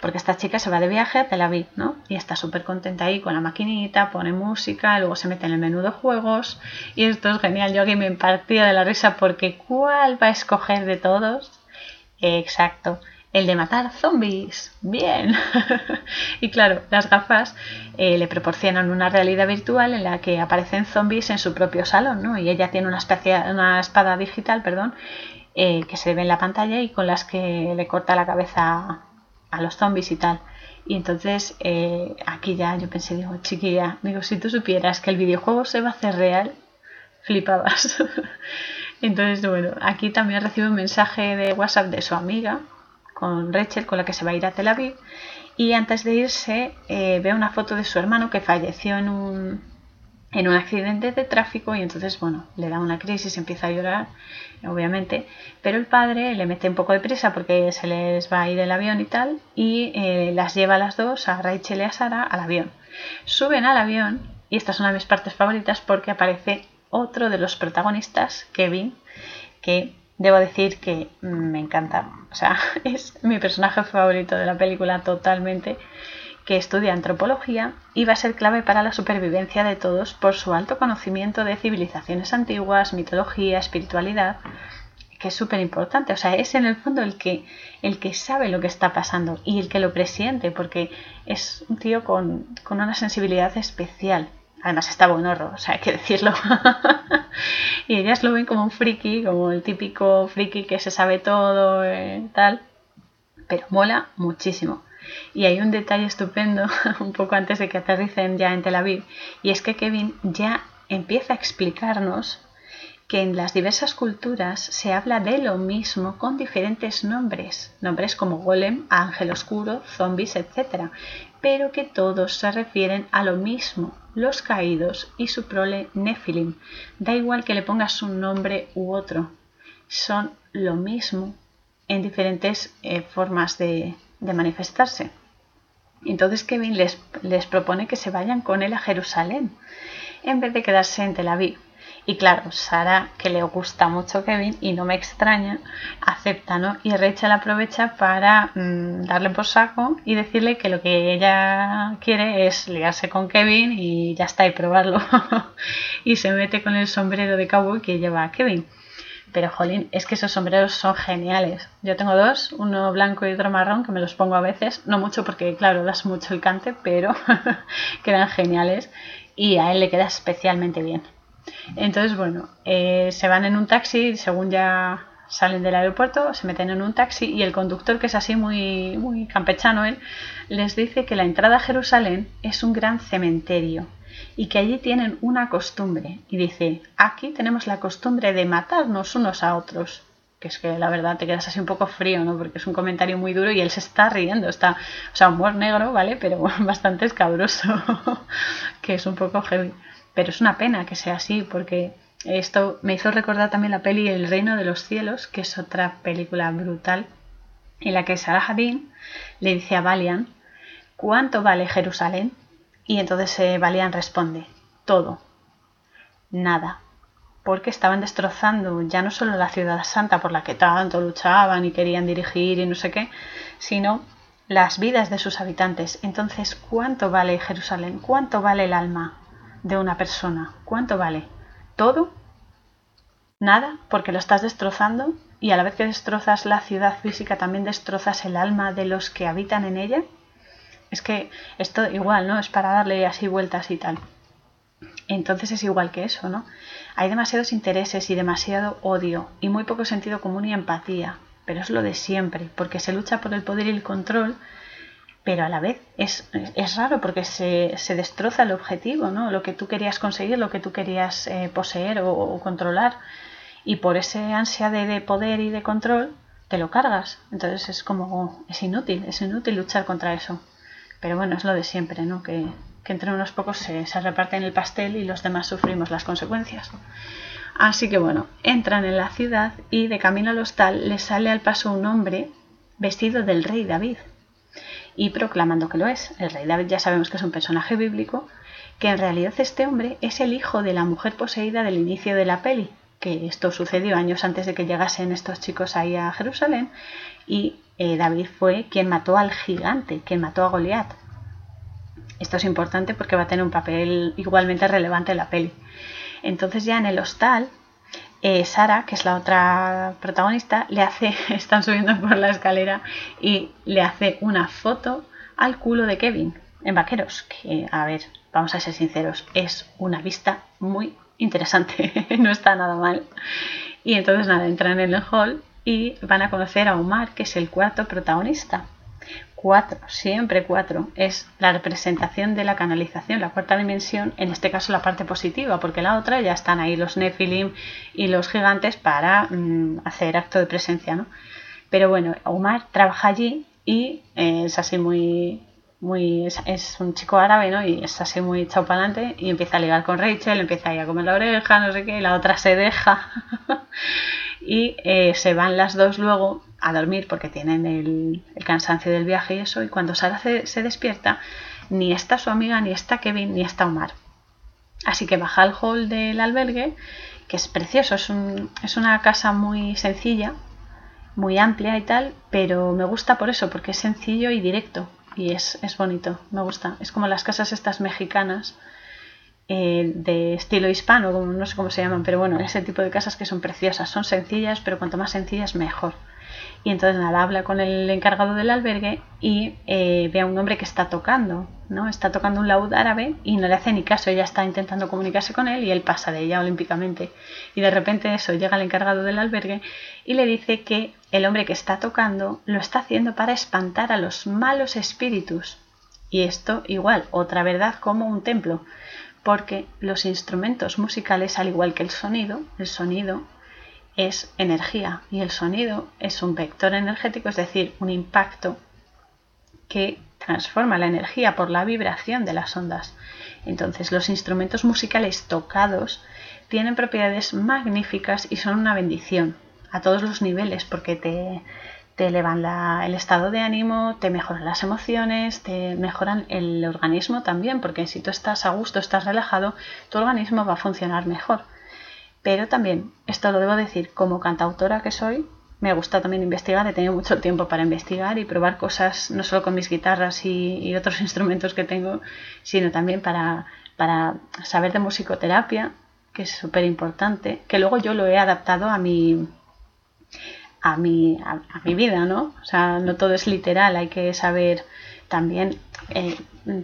Porque esta chica se va de viaje a Tel Aviv, ¿no? Y está súper contenta ahí con la maquinita, pone música, luego se mete en el menú de juegos. Y esto es genial. Yo aquí me impartía de la risa porque ¿cuál va a escoger de todos? exacto el de matar zombies. Bien. y claro, las gafas eh, le proporcionan una realidad virtual en la que aparecen zombies en su propio salón, ¿no? Y ella tiene una, especie, una espada digital, perdón, eh, que se ve en la pantalla y con las que le corta la cabeza a los zombies y tal. Y entonces eh, aquí ya yo pensé, digo, chiquilla, digo, si tú supieras que el videojuego se va a hacer real, flipabas. entonces, bueno, aquí también recibe un mensaje de WhatsApp de su amiga, con Rachel, con la que se va a ir a Tel Aviv. Y antes de irse eh, ve una foto de su hermano que falleció en un, en un accidente de tráfico y entonces, bueno, le da una crisis, empieza a llorar, obviamente, pero el padre le mete un poco de prisa porque se les va a ir el avión y tal, y eh, las lleva a las dos, a Rachel y a Sara, al avión. Suben al avión, y esta es una de mis partes favoritas porque aparece otro de los protagonistas, Kevin, que Debo decir que me encanta, o sea, es mi personaje favorito de la película totalmente, que estudia antropología y va a ser clave para la supervivencia de todos por su alto conocimiento de civilizaciones antiguas, mitología, espiritualidad, que es súper importante. O sea, es en el fondo el que, el que sabe lo que está pasando y el que lo presiente, porque es un tío con, con una sensibilidad especial. Además está buen horror, o sea, hay que decirlo. y ellas lo ven como un friki, como el típico friki que se sabe todo, eh, tal. Pero mola muchísimo. Y hay un detalle estupendo, un poco antes de que aterricen ya en Tel Aviv, y es que Kevin ya empieza a explicarnos que en las diversas culturas se habla de lo mismo con diferentes nombres, nombres como golem, ángel oscuro, zombies, etc., pero que todos se refieren a lo mismo, los caídos y su prole Nephilim. Da igual que le pongas un nombre u otro, son lo mismo en diferentes eh, formas de, de, manifestarse. Entonces Kevin les, les propone que se vayan con él a Jerusalén en vez de quedarse en Tel Aviv. Y claro, Sara, que le gusta mucho Kevin y no me extraña, acepta, ¿no? Y Rachel aprovecha para mm, darle por saco y decirle que lo que ella quiere es ligarse con Kevin y ya está, y probarlo. y se mete con el sombrero de cowboy que lleva Kevin. Pero, jolín, es que esos sombreros son geniales. Yo tengo dos, uno blanco y otro marrón, que me los pongo a veces. No mucho porque, claro, das mucho el cante, pero quedan geniales. Y a él le queda especialmente bien. Entonces, bueno, eh, se van en un taxi, según ya salen del aeropuerto, se meten en un taxi y el conductor, que es así muy, muy campechano, él, les dice que la entrada a Jerusalén es un gran cementerio y que allí tienen una costumbre. Y dice, aquí tenemos la costumbre de matarnos unos a otros. Que es que la verdad te quedas así un poco frío, ¿no? Porque es un comentario muy duro y él se está riendo, está, o sea, humor negro, ¿vale? Pero bastante escabroso, que es un poco heavy. Pero es una pena que sea así, porque esto me hizo recordar también la peli El Reino de los Cielos, que es otra película brutal, en la que Sarah Hadin le dice a Valian, ¿cuánto vale Jerusalén? Y entonces eh, Valian responde, todo, nada, porque estaban destrozando ya no solo la ciudad santa por la que tanto luchaban y querían dirigir y no sé qué, sino las vidas de sus habitantes. Entonces, ¿cuánto vale Jerusalén? ¿Cuánto vale el alma? de una persona. ¿Cuánto vale? ¿Todo? Nada, porque lo estás destrozando y a la vez que destrozas la ciudad física también destrozas el alma de los que habitan en ella. Es que esto igual, ¿no? Es para darle así vueltas y tal. Entonces es igual que eso, ¿no? Hay demasiados intereses y demasiado odio y muy poco sentido común y empatía, pero es lo de siempre, porque se lucha por el poder y el control pero a la vez es, es raro porque se, se, destroza el objetivo, ¿no? Lo que tú querías conseguir, lo que tú querías eh, poseer o, controlar. Y por ese ansia de, de, poder y de control, te lo cargas. Entonces es como, es inútil, es inútil luchar contra eso. Pero bueno, es lo de siempre, ¿no? Que, entre unos pocos se, se reparten el pastel y los demás sufrimos las consecuencias. Así que bueno, entran en la ciudad y de camino al hostal les sale al paso un hombre vestido del rey David y proclamando que lo es. El rey David ya sabemos que es un personaje bíblico, que en realidad este hombre es el hijo de la mujer poseída del inicio de la peli, que esto sucedió años antes de que llegasen estos chicos ahí a Jerusalén, y eh, David fue quien mató al gigante, quien mató a Goliat. Esto es importante porque va a tener un papel igualmente relevante en la peli. Entonces ya en el hostal eh, Sara, que es la otra protagonista, le hace, están subiendo por la escalera y le hace una foto al culo de Kevin en Vaqueros, que a ver, vamos a ser sinceros, es una vista muy interesante, no está nada mal. Y entonces nada, entran en el hall y van a conocer a Omar, que es el cuarto protagonista cuatro, siempre cuatro, es la representación de la canalización, la cuarta dimensión, en este caso la parte positiva, porque la otra ya están ahí los Nephilim y los gigantes para mm, hacer acto de presencia, ¿no? Pero bueno, Omar trabaja allí y eh, es así muy, muy es, un chico árabe, ¿no? Y es así muy echado para adelante y empieza a ligar con Rachel, empieza a a comer la oreja, no sé qué, y la otra se deja y eh, se van las dos luego a dormir porque tienen el, cansancio del viaje y eso, y cuando Sara se, despierta, ni está su amiga, ni está Kevin, ni está Omar. Así que baja al hall del albergue, que es precioso, es, es una casa muy sencilla, muy amplia y tal, pero me gusta por eso, porque es sencillo y directo, y es, es bonito, me gusta. Es como las casas estas mexicanas, eh, de estilo hispano, como, no sé cómo se llaman, pero bueno, ese tipo de casas que son preciosas, son sencillas, pero cuanto más sencillas mejor. Y entonces nada, habla con el encargado del albergue y eh, ve a un hombre que está tocando, ¿no? Está tocando un laúd árabe y no le hace ni caso, ella está intentando comunicarse con él y él pasa de ella olímpicamente. Y de repente eso, llega el encargado del albergue y le dice que el hombre que está tocando lo está haciendo para espantar a los malos espíritus. Y esto igual, otra verdad como un templo porque los instrumentos musicales, al igual que el sonido, el sonido es energía y el sonido es un vector energético, es decir, un impacto que transforma la energía por la vibración de las ondas. Entonces los instrumentos musicales tocados tienen propiedades magníficas y son una bendición a todos los niveles porque te, te elevan el estado de ánimo, te mejoran las emociones, te mejoran el organismo también, porque si tú estás a gusto, estás relajado, tu organismo va a funcionar mejor. Pero también, esto lo debo decir, como cantautora que soy, me gusta también investigar, he tenido mucho tiempo para investigar y probar cosas, no solo con mis guitarras y, otros instrumentos que tengo, sino también para, para saber de musicoterapia, que es súper importante, que luego yo lo he adaptado a mi, a mi, a, mi vida, ¿no? O sea, no todo es literal, hay que saber también eh,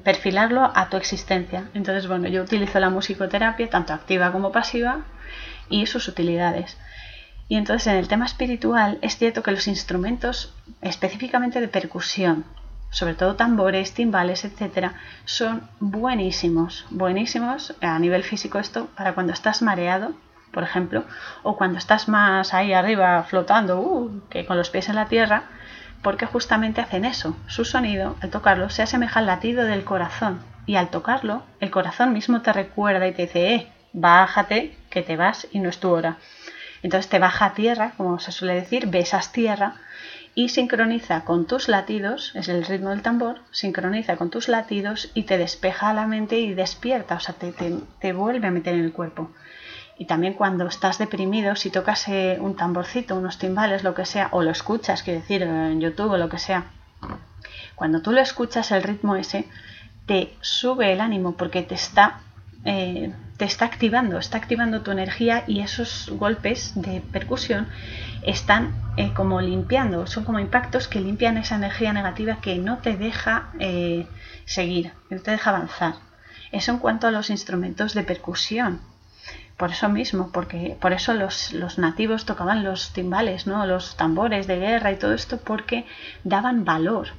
perfilarlo a tu existencia. Entonces, bueno, yo utilizo la musicoterapia, tanto activa como pasiva, y sus utilidades. Y entonces en el tema espiritual es cierto que los instrumentos específicamente de percusión, sobre todo tambores, timbales, etcétera, son buenísimos, buenísimos a nivel físico esto para cuando estás mareado, por ejemplo, o cuando estás más ahí arriba flotando, uh, que con los pies en la tierra, porque justamente hacen eso. Su sonido, al tocarlo, se asemeja al latido del corazón y al tocarlo, el corazón mismo te recuerda y te dice, eh, bájate, que te vas y no es tu hora. Entonces te baja a tierra, como se suele decir, besas tierra y sincroniza con tus latidos, es el ritmo del tambor, sincroniza con tus latidos y te despeja la mente y despierta, o sea, te, te, vuelve a meter en el cuerpo. Y también cuando estás deprimido, si tocas eh, un tamborcito, unos timbales, lo que sea, o lo escuchas, quiero decir, en YouTube o lo que sea, cuando tú lo escuchas, el ritmo ese, te sube el ánimo porque te está eh, te está activando, está activando tu energía y esos golpes de percusión están eh, como limpiando, son como impactos que limpian esa energía negativa que no te deja eh, seguir, que no te deja avanzar. Eso en cuanto a los instrumentos de percusión. Por eso mismo, porque por eso los, nativos tocaban los timbales, ¿no? los tambores de guerra y todo esto, porque daban valor,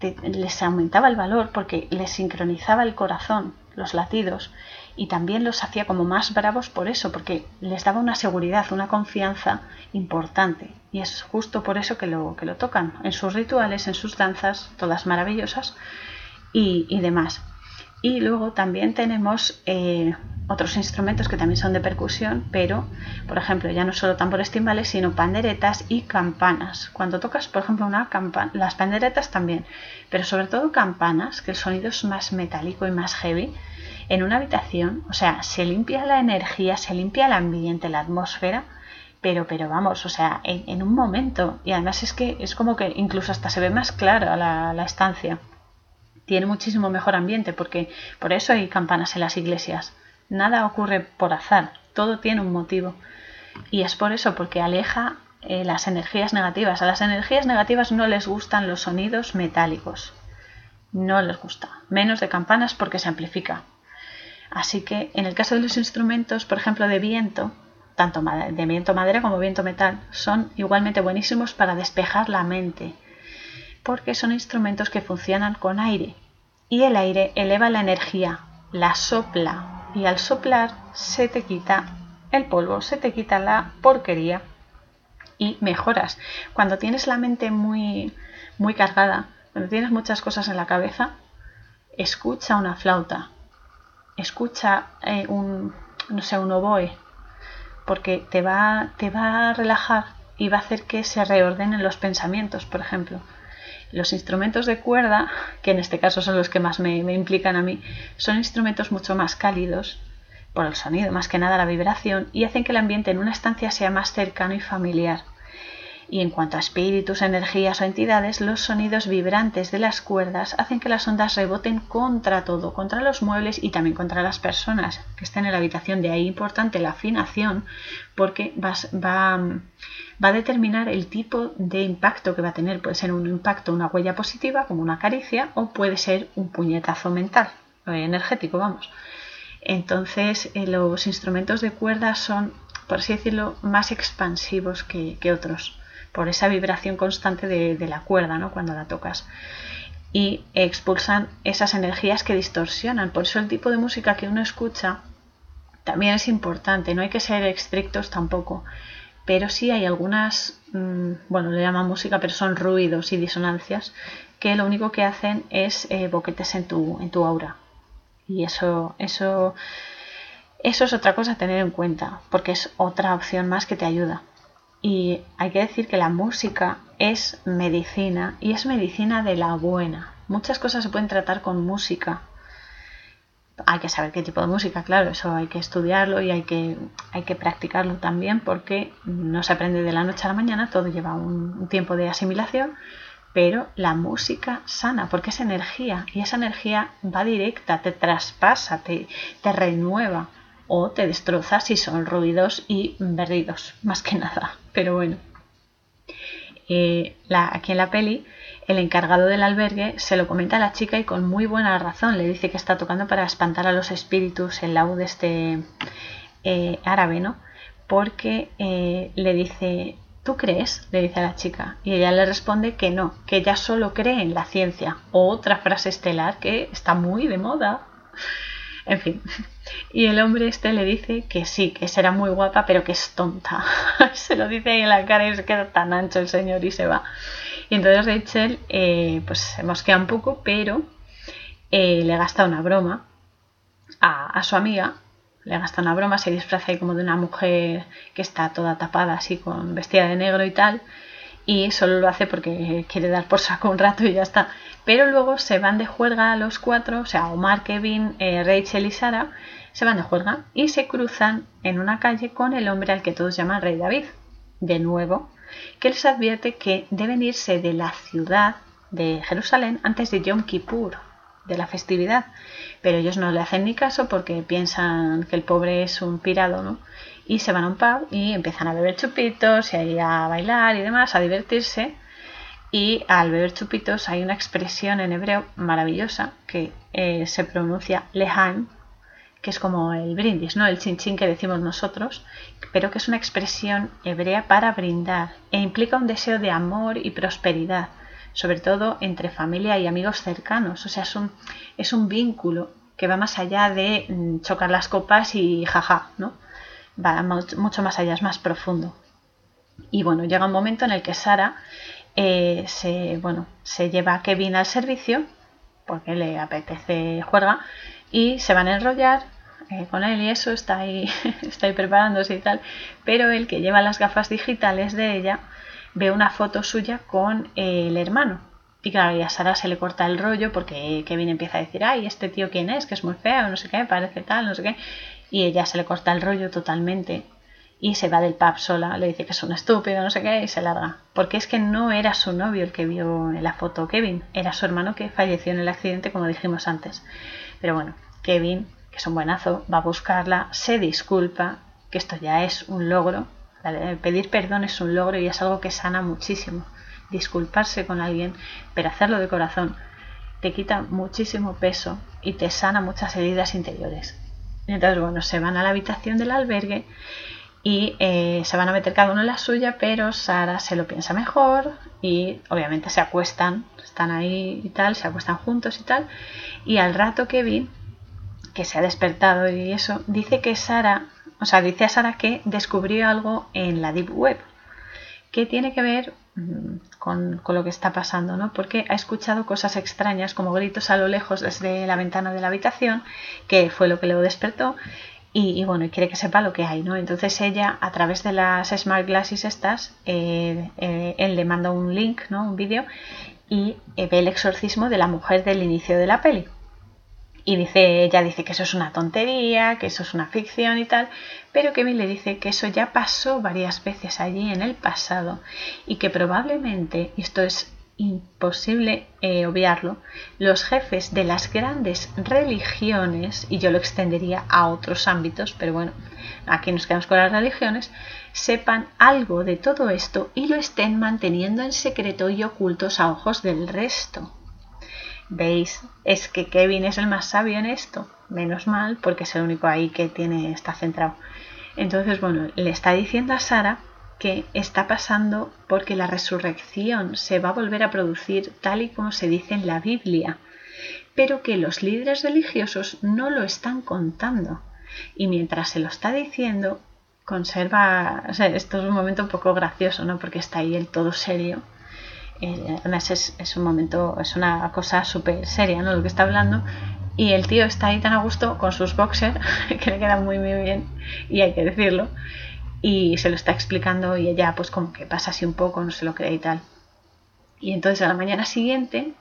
les aumentaba el valor porque les sincronizaba el corazón, los latidos, y también los hacía como más bravos por eso, porque les daba una seguridad, una confianza importante. Y es justo por eso que lo, que lo tocan en sus rituales, en sus danzas, todas maravillosas y, demás. Y luego también tenemos eh, otros instrumentos que también son de percusión, pero, por ejemplo, ya no solo tambores timbales, sino panderetas y campanas. Cuando tocas, por ejemplo, una campana, las panderetas también, pero sobre todo campanas, que el sonido es más metálico y más heavy, en una habitación, o sea, se limpia la energía, se limpia el ambiente, la atmósfera, pero, pero vamos, o sea, en, un momento, y además es que es como que incluso hasta se ve más clara la, la estancia. Tiene muchísimo mejor ambiente, porque por eso hay campanas en las iglesias. Nada ocurre por azar, todo tiene un motivo. Y es por eso, porque aleja eh, las energías negativas. A las energías negativas no les gustan los sonidos metálicos. No les gusta. Menos de campanas porque se amplifica. Así que en el caso de los instrumentos, por ejemplo, de viento, tanto de viento madera como viento metal, son igualmente buenísimos para despejar la mente, porque son instrumentos que funcionan con aire y el aire eleva la energía, la sopla y al soplar se te quita el polvo, se te quita la porquería y mejoras. Cuando tienes la mente muy muy cargada, cuando tienes muchas cosas en la cabeza, escucha una flauta, escucha eh, un, no sé, un oboe, porque te va, te va a relajar y va a hacer que se reordenen los pensamientos, por ejemplo. Los instrumentos de cuerda, que en este caso son los que más me, implican a mí, son instrumentos mucho más cálidos, por el sonido, más que nada la vibración, y hacen que el ambiente en una estancia sea más cercano y familiar. Y en cuanto a espíritus, energías o entidades, los sonidos vibrantes de las cuerdas hacen que las ondas reboten contra todo, contra los muebles y también contra las personas que estén en la habitación. De ahí importante la afinación porque va, va a determinar el tipo de impacto que va a tener. Puede ser un impacto, una huella positiva, como una caricia, o puede ser un puñetazo mental, eh, energético, vamos. Entonces, eh, los instrumentos de cuerda son, por así decirlo, más expansivos que otros por esa vibración constante de, la cuerda, ¿no? Cuando la tocas. y expulsan esas energías que distorsionan. Por eso el tipo de música que uno escucha también es importante, no hay que ser estrictos tampoco, pero sí hay algunas, mm, bueno, le llaman música, pero son ruidos y disonancias que lo único que hacen es eh, boquetes en tu, en tu aura. Y eso, eso, eso es otra cosa a tener en cuenta, porque es otra opción más que te ayuda. Y hay que decir que la música es medicina y es medicina de la buena. Muchas cosas se pueden tratar con música. Hay que saber qué tipo de música, claro, eso hay que estudiarlo y hay que, hay que practicarlo también porque no se aprende de la noche a la mañana, todo lleva un, tiempo de asimilación, pero la música sana porque es energía y esa energía va directa, te traspasa, te, te renueva o te destroza si son ruidos y berridos, más que nada. Pero bueno, eh, aquí en la peli, el encargado del albergue se lo comenta a la chica y con muy buena razón le dice que está tocando para espantar a los espíritus el laúd este eh, árabe, ¿no? Porque eh, le dice, ¿tú crees? le dice a la chica. Y ella le responde que no, que ella solo cree en la ciencia. Otra frase estelar que está muy de moda. En fin. Y el hombre este le dice que sí, que será muy guapa, pero que es tonta. se lo dice ahí en la cara y se queda tan ancho el señor y se va. Y entonces Rachel, eh, pues se mosquea un poco, pero eh, le gasta una broma a, a, su amiga. Le gasta una broma, se disfraza ahí como de una mujer que está toda tapada, así con vestida de negro y tal y solo lo hace porque quiere dar por saco un rato y ya está. Pero luego se van de juerga los cuatro, o sea, Omar, Kevin, eh, Rachel y Sara, se van de juerga y se cruzan en una calle con el hombre al que todos llaman Rey David, de nuevo, que les advierte que deben irse de la ciudad de Jerusalén antes de Yom Kippur, de la festividad. Pero ellos no le hacen ni caso porque piensan que el pobre es un pirado, ¿no? y se van a un pub y empiezan a beber chupitos y a bailar y demás, a divertirse. Y al beber chupitos hay una expresión en hebreo maravillosa que eh, se pronuncia lehaim, que es como el brindis, ¿no? El chin que decimos nosotros, pero que es una expresión hebrea para brindar e implica un deseo de amor y prosperidad, sobre todo entre familia y amigos cercanos. O sea, es un, es un vínculo que va más allá de mm, chocar las copas y jaja, ¿no? va mucho más allá, es más profundo. Y bueno, llega un momento en el que Sara eh, se, bueno, se lleva a Kevin al servicio, porque le apetece juerga, y se van a enrollar eh, con él y eso, está ahí, está ahí preparándose y tal, pero el que lleva las gafas digitales de ella ve una foto suya con el hermano. Y claro, y a Sara se le corta el rollo porque Kevin empieza a decir, ay, este tío quién es, que es muy feo, no sé qué, parece tal, no sé qué y ella se le corta el rollo totalmente y se va del pub sola, le dice que es un estúpido, no sé qué, y se larga. Porque es que no era su novio el que vio en la foto Kevin, era su hermano que falleció en el accidente, como dijimos antes. Pero bueno, Kevin, que es un buenazo, va a buscarla, se disculpa, que esto ya es un logro. Pedir perdón es un logro y es algo que sana muchísimo. Disculparse con alguien, pero hacerlo de corazón, te quita muchísimo peso y te sana muchas heridas interiores. Entonces, bueno, se van a la habitación del albergue y eh, se van a meter cada uno en la suya, pero Sara se lo piensa mejor y obviamente se acuestan, están ahí y tal, se acuestan juntos y tal. Y al rato Kevin, que se ha despertado y eso, dice que Sara, o sea, dice a Sara que descubrió algo en la Deep Web que tiene que ver mm, con, lo que está pasando, ¿no? Porque ha escuchado cosas extrañas como gritos a lo lejos desde la ventana de la habitación, que fue lo que lo despertó, y, bueno, y quiere que sepa lo que hay, ¿no? Entonces ella, a través de las Smart Glasses estas, eh, eh, él le manda un link, ¿no? Un vídeo, y eh, ve el exorcismo de la mujer del inicio de la peli. Y dice, ella dice que eso es una tontería, que eso es una ficción y tal, pero Kevin le dice que eso ya pasó varias veces allí en el pasado y que probablemente, y esto es imposible eh, obviarlo, los jefes de las grandes religiones, y yo lo extendería a otros ámbitos, pero bueno, aquí nos quedamos con las religiones, sepan algo de todo esto y lo estén manteniendo en secreto y ocultos a ojos del resto. ¿Veis? Es que Kevin es el más sabio en esto. Menos mal, porque es el único ahí que tiene, está centrado. Entonces, bueno, le está diciendo a Sara que está pasando porque la resurrección se va a volver a producir tal y como se dice en la Biblia, pero que los líderes religiosos no lo están contando. Y mientras se lo está diciendo, conserva, esto es un momento un poco gracioso, ¿no? Porque está ahí el todo serio. Eh, además es, un momento, es una cosa súper seria, ¿no? Lo que está hablando. Y el tío está ahí tan a gusto con sus boxers, que le quedan muy, muy bien, y hay que decirlo y se lo está explicando y ella pues como que pasa así un poco, no se lo cree y tal. Y entonces a la mañana siguiente,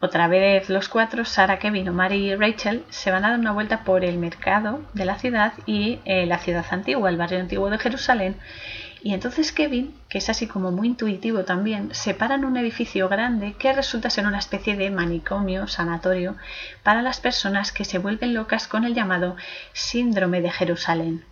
otra vez los cuatro, Sara, Kevin, Omar y Rachel, se van a dar una vuelta por el mercado de la ciudad y eh, la ciudad antigua, el barrio antiguo de Jerusalén. Y entonces Kevin, que es así como muy intuitivo también, se para en un edificio grande que resulta ser una especie de manicomio, sanatorio, para las personas que se vuelven locas con el llamado síndrome de Jerusalén.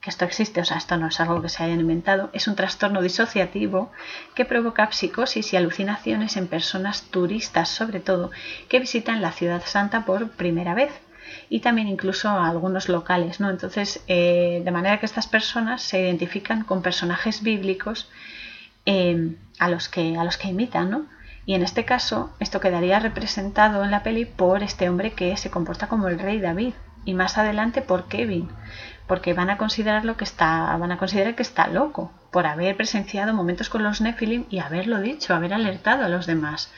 Que esto existe, o sea, esto no es algo que se hayan inventado, es un trastorno disociativo que provoca psicosis y alucinaciones en personas turistas, sobre todo, que visitan la ciudad santa por primera vez y también incluso a algunos locales, ¿no? Entonces, eh, de manera que estas personas se identifican con personajes bíblicos eh, a, los que, a los que imitan, ¿no? Y en este caso, esto quedaría representado en la peli por este hombre que se comporta como el rey David y más adelante por Kevin, porque van a considerarlo que está, van a considerar que está loco por haber presenciado momentos con los Nephilim y haberlo dicho, haber alertado a los demás.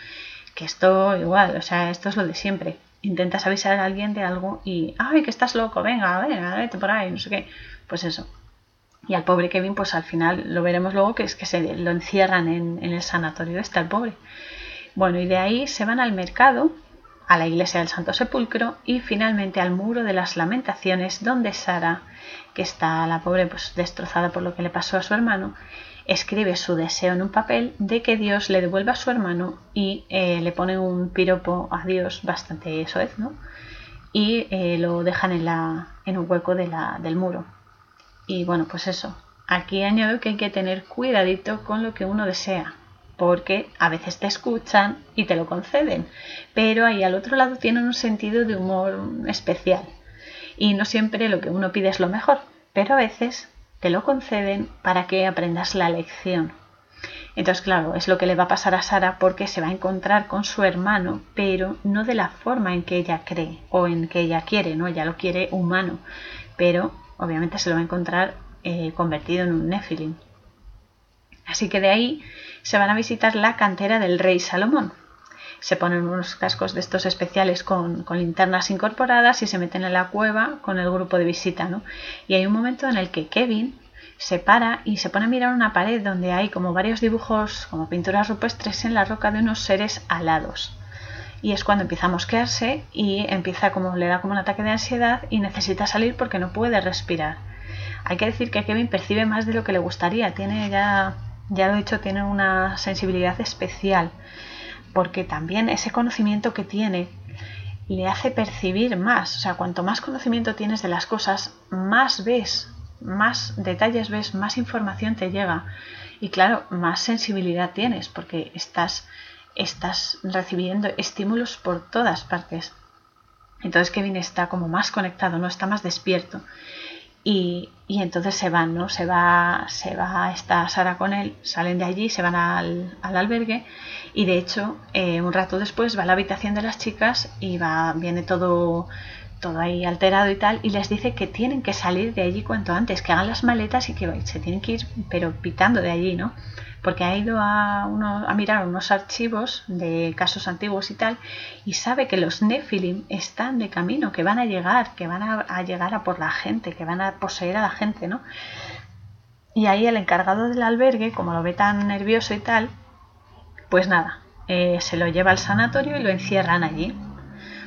Que esto igual, o sea, esto es lo de siempre. Intentas avisar a alguien de algo y, ay, que estás loco, venga, venga, vete por ahí, no sé qué. Pues eso. Y al pobre Kevin, pues al final lo veremos luego que es que se lo encierran en, en el sanatorio, está el pobre. Bueno, y de ahí se van al mercado a la iglesia del Santo Sepulcro y finalmente al muro de las lamentaciones donde Sara, que está la pobre pues destrozada por lo que le pasó a su hermano, escribe su deseo en un papel de que Dios le devuelva a su hermano y eh, le pone un piropo a Dios bastante soez, ¿no? Y eh, lo dejan en, la, en un hueco de la, del muro. Y bueno, pues eso. Aquí añado que hay que tener cuidadito con lo que uno desea, porque a veces te escuchan y te lo conceden, pero ahí al otro lado tienen un sentido de humor especial. Y no siempre lo que uno pide es lo mejor, pero a veces te lo conceden para que aprendas la lección. Entonces, claro, es lo que le va a pasar a Sara porque se va a encontrar con su hermano, pero no de la forma en que ella cree o en que ella quiere, ¿no? Ella lo quiere humano, pero obviamente se lo va a encontrar eh, convertido en un Nephilim. Así que de ahí se van a visitar la cantera del rey Salomón. Se ponen unos cascos de estos especiales con, linternas incorporadas y se meten en la cueva con el grupo de visita, ¿no? Y hay un momento en el que Kevin se para y se pone a mirar una pared donde hay como varios dibujos, como pinturas rupestres en la roca de unos seres alados. Y es cuando empieza a mosquearse y empieza como le da como un ataque de ansiedad y necesita salir porque no puede respirar. Hay que decir que Kevin percibe más de lo que le gustaría, tiene ya ya lo he dicho, tiene una sensibilidad especial, porque también ese conocimiento que tiene le hace percibir más. O sea, cuanto más conocimiento tienes de las cosas, más ves, más detalles ves, más información te llega. Y claro, más sensibilidad tienes, porque estás, estás recibiendo estímulos por todas partes. Entonces Kevin está como más conectado, no está más despierto. Y, entonces se van, ¿no? Se va, se va esta Sara con él, salen de allí, se van al, albergue y de hecho eh, un rato después va a la habitación de las chicas y va, viene todo, todo ahí alterado y tal y les dice que tienen que salir de allí cuanto antes, que hagan las maletas y que se tienen que ir pero pitando de allí, ¿no? Porque ha ido a, a mirar unos archivos de casos antiguos y tal, y sabe que los Nephilim están de camino, que van a llegar, que van a, llegar a por la gente, que van a poseer a la gente, ¿no? Y ahí el encargado del albergue, como lo ve tan nervioso y tal, pues nada, eh, se lo lleva al sanatorio y lo encierran allí.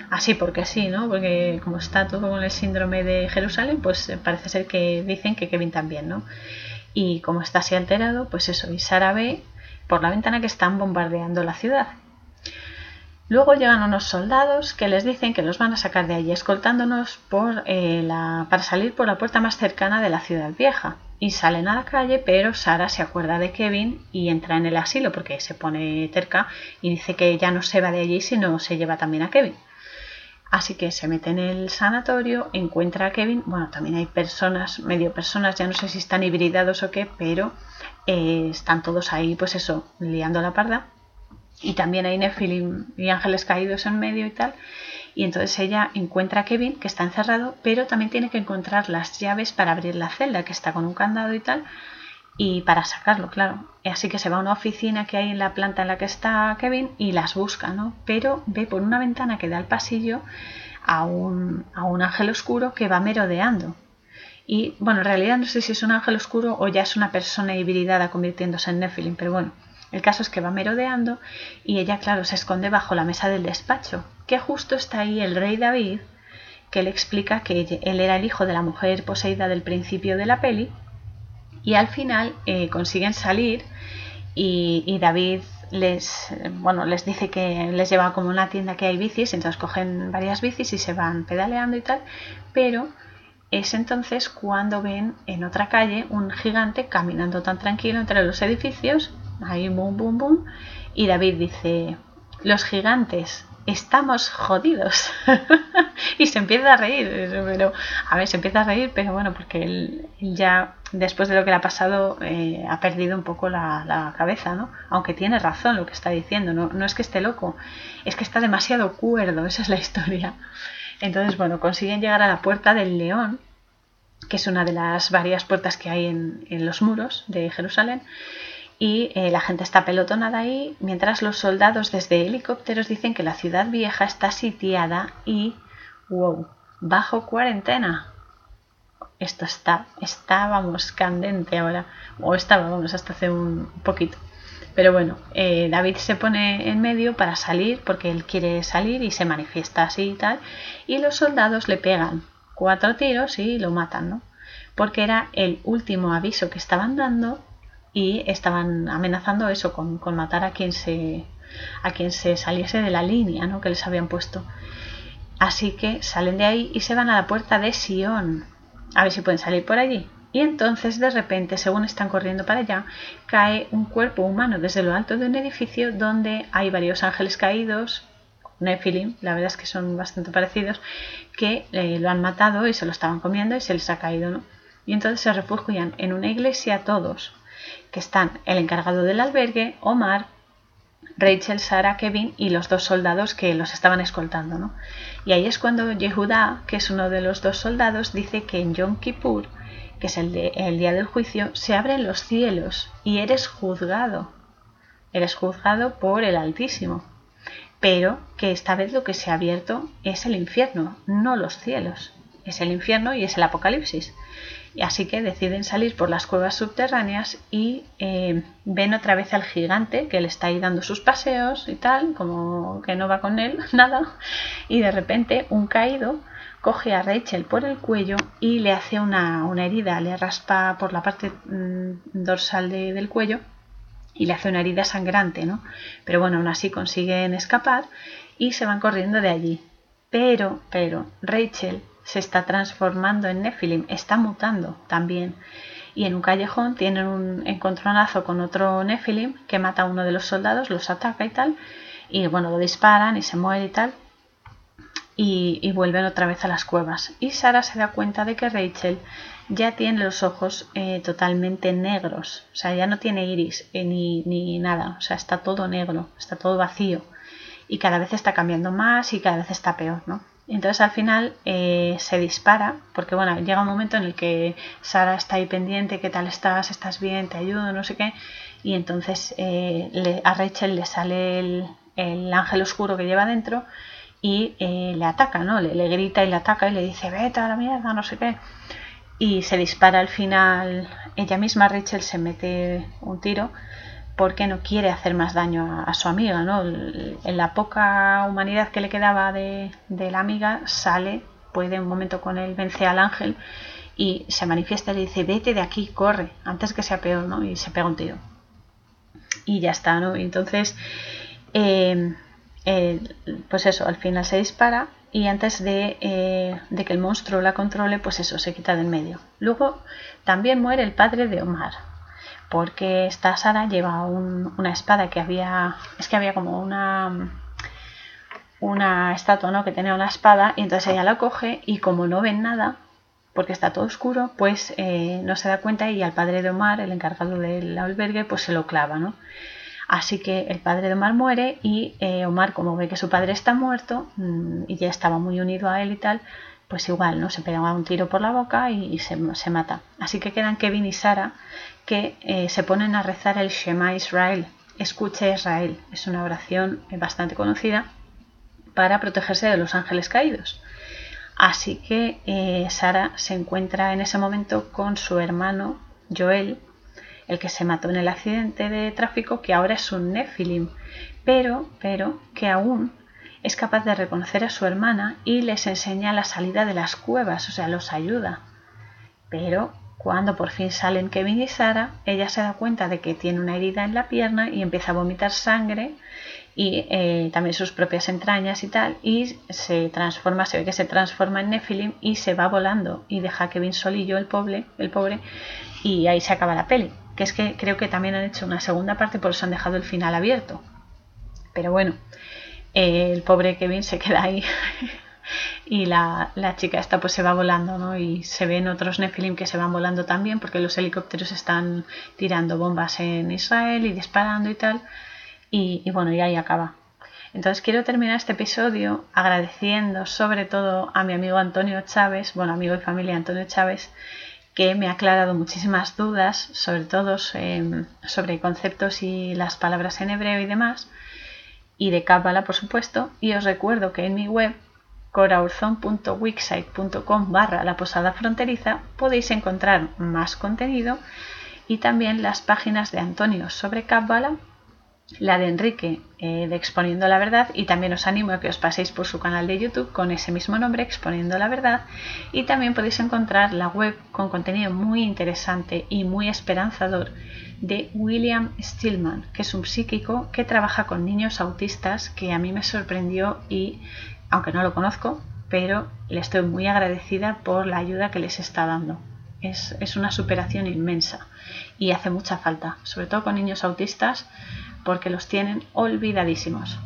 Así porque sí, ¿no? Porque como está todo con el síndrome de Jerusalén, pues parece ser que dicen que Kevin también, ¿no? Y como está así alterado, pues eso, y Sara ve por la ventana que están bombardeando la ciudad. Luego llegan unos soldados que les dicen que los van a sacar de allí escoltándonos eh, para salir por la puerta más cercana de la ciudad vieja. Y salen a la calle, pero Sara se acuerda de Kevin y entra en el asilo porque se pone cerca y dice que ya no se va de allí, sino se lleva también a Kevin. Así que se mete en el sanatorio, encuentra a Kevin. Bueno, también hay personas, medio personas, ya no sé si están hibridados o qué, pero eh, están todos ahí, pues eso, liando la parda. Y también hay Nephilim y ángeles caídos en medio y tal. Y entonces ella encuentra a Kevin, que está encerrado, pero también tiene que encontrar las llaves para abrir la celda, que está con un candado y tal, y para sacarlo, claro. Así que se va a una oficina que hay en la planta en la que está Kevin y las busca, ¿no? Pero ve por una ventana que da al pasillo a un, a un ángel oscuro que va merodeando. Y bueno, en realidad no sé si es un ángel oscuro o ya es una persona hibridada convirtiéndose en Nephilim, pero bueno, el caso es que va merodeando y ella, claro, se esconde bajo la mesa del despacho, que justo está ahí el rey David, que le explica que él era el hijo de la mujer poseída del principio de la peli, y al final eh, consiguen salir y, David les, bueno, les dice que les lleva como una tienda que hay bicis, entonces cogen varias bicis y se van pedaleando y tal, pero es entonces cuando ven en otra calle un gigante caminando tan tranquilo entre los edificios, ahí boom, boom, boom, y David dice, los gigantes, estamos jodidos. y se empieza a reír, pero a ver, se empieza a reír, pero bueno, porque él, ya después de lo que le ha pasado eh, ha perdido un poco la, cabeza, ¿no? Aunque tiene razón lo que está diciendo, no, no es que esté loco, es que está demasiado cuerdo, esa es la historia. Entonces, bueno, consiguen llegar a la puerta del león, que es una de las varias puertas que hay en, en los muros de Jerusalén, y eh, la gente está pelotonada ahí, mientras los soldados desde helicópteros dicen que la ciudad vieja está sitiada y, wow, bajo cuarentena. Esto está, está, vamos, candente ahora, o estaba, vamos, hasta hace un poquito. Pero bueno, eh, David se pone en medio para salir, porque él quiere salir y se manifiesta así y tal, y los soldados le pegan cuatro tiros y lo matan, ¿no? Porque era el último aviso que estaban dando y estaban amenazando eso con, matar a quien se a quien se saliese de la línea ¿no? que les habían puesto. Así que salen de ahí y se van a la puerta de Sion. A ver si pueden salir por allí. Y entonces de repente, según están corriendo para allá, cae un cuerpo humano desde lo alto de un edificio donde hay varios ángeles caídos, Nephilim, la verdad es que son bastante parecidos, que eh, lo han matado y se lo estaban comiendo y se les ha caído, ¿no? Y entonces se refugian en una iglesia todos, que están el encargado del albergue, Omar, Rachel, Sara, Kevin y los dos soldados que los estaban escoltando. ¿no? Y ahí es cuando Yehudá, que es uno de los dos soldados, dice que en Yom Kippur, que es el, el día del juicio, se abren los cielos y eres juzgado. Eres juzgado por el Altísimo. Pero que esta vez lo que se ha abierto es el infierno, no los cielos. Es el infierno y es el Apocalipsis. Así que deciden salir por las cuevas subterráneas y eh, ven otra vez al gigante que le está ahí dando sus paseos y tal, como que no va con él, nada. Y de repente un caído coge a Rachel por el cuello y le hace una, herida, le raspa por la parte mm, dorsal del cuello y le hace una herida sangrante, ¿no? Pero bueno, aún así consiguen escapar y se van corriendo de allí. Pero, pero, Rachel se está transformando en Nephilim, está mutando también. Y en un callejón tienen un encontronazo con otro Nephilim que mata a uno de los soldados, los ataca y tal. Y bueno, lo disparan y se muere y tal. Y, vuelven otra vez a las cuevas. Y Sara se da cuenta de que Rachel ya tiene los ojos eh, totalmente negros. O sea, ya no tiene iris eh, ni, ni nada. O sea, está todo negro, está todo vacío. Y cada vez está cambiando más y cada vez está peor, ¿no? Entonces al final eh, se dispara, porque bueno, llega un momento en el que Sara está ahí pendiente, ¿qué tal estás? ¿Estás bien? ¿Te ayudo? No sé qué. Y entonces eh, a Rachel le sale el, ángel oscuro que lleva dentro y eh, le ataca, ¿no? Le, le, grita y le ataca y le dice, vete a la mierda, no sé qué. Y se dispara al final, ella misma, Rachel, se mete un tiro porque no quiere hacer más daño a, su amiga, ¿no? En la poca humanidad que le quedaba de, la amiga sale, puede un momento con él vence al ángel y se manifiesta y le dice vete de aquí, corre, antes que sea peor, ¿no? Y se pega un tiro. Y ya está, ¿no? entonces, eh, eh, pues eso, al final se dispara y antes de, eh, de, que el monstruo la controle, pues eso, se quita de en medio. Luego también muere el padre de Omar, porque esta Sara lleva una espada que había, es que había como una, una estatua ¿no? que tenía una espada y entonces ella la coge y como no ven nada, porque está todo oscuro, pues eh, no se da cuenta y al padre de Omar, el encargado del albergue, pues se lo clava, ¿no? Así que el padre de Omar muere y eh, Omar, como ve que su padre está muerto mm, y ya estaba muy unido a él y tal, pues igual, ¿no? Se pega un tiro por la boca y, se, mata. Así que quedan Kevin y Sara que eh, se ponen a rezar el Shema Israel, escuche Israel. Es una oración bastante conocida para protegerse de los ángeles caídos. Así que eh, Sara se encuentra en ese momento con su hermano Joel, el que se mató en el accidente de tráfico, que ahora es un Nephilim, pero, pero que aún es capaz de reconocer a su hermana y les enseña la salida de las cuevas, o sea, los ayuda. Pero cuando por fin salen Kevin y Sara, ella se da cuenta de que tiene una herida en la pierna y empieza a vomitar sangre y eh, también sus propias entrañas y tal, y se transforma, se ve que se transforma en Nephilim y se va volando y deja a Kevin solillo, el pobre, el pobre, y ahí se acaba la peli. Que es que creo que también han hecho una segunda parte, por eso han dejado el final abierto. Pero bueno, el pobre Kevin se queda ahí y la, la, chica esta pues se va volando, ¿no? Y se ven otros Nephilim que se van volando también porque los helicópteros están tirando bombas en Israel y disparando y tal y, bueno, y ahí acaba. Entonces quiero terminar este episodio agradeciendo sobre todo a mi amigo Antonio Chávez, bueno, amigo y familia Antonio Chávez, que me ha aclarado muchísimas dudas, sobre todo em, sobre conceptos y las palabras en hebreo y demás, y de Cábala, por supuesto. Y os recuerdo que en mi web, coraurzon.wixsite.com barra la posada fronteriza, podéis encontrar más contenido y también las páginas de Antonio sobre Cábala la de Enrique eh, de Exponiendo la Verdad y también os animo a que os paséis por su canal de YouTube con ese mismo nombre, Exponiendo la Verdad y también podéis encontrar la web con contenido muy interesante y muy esperanzador de William Stillman, que es un psíquico que trabaja con niños autistas que a mí me sorprendió y, aunque no lo conozco, pero le estoy muy agradecida por la ayuda que les está dando. Es, una superación inmensa y hace mucha falta, sobre todo con niños autistas porque los tienen olvidadísimos.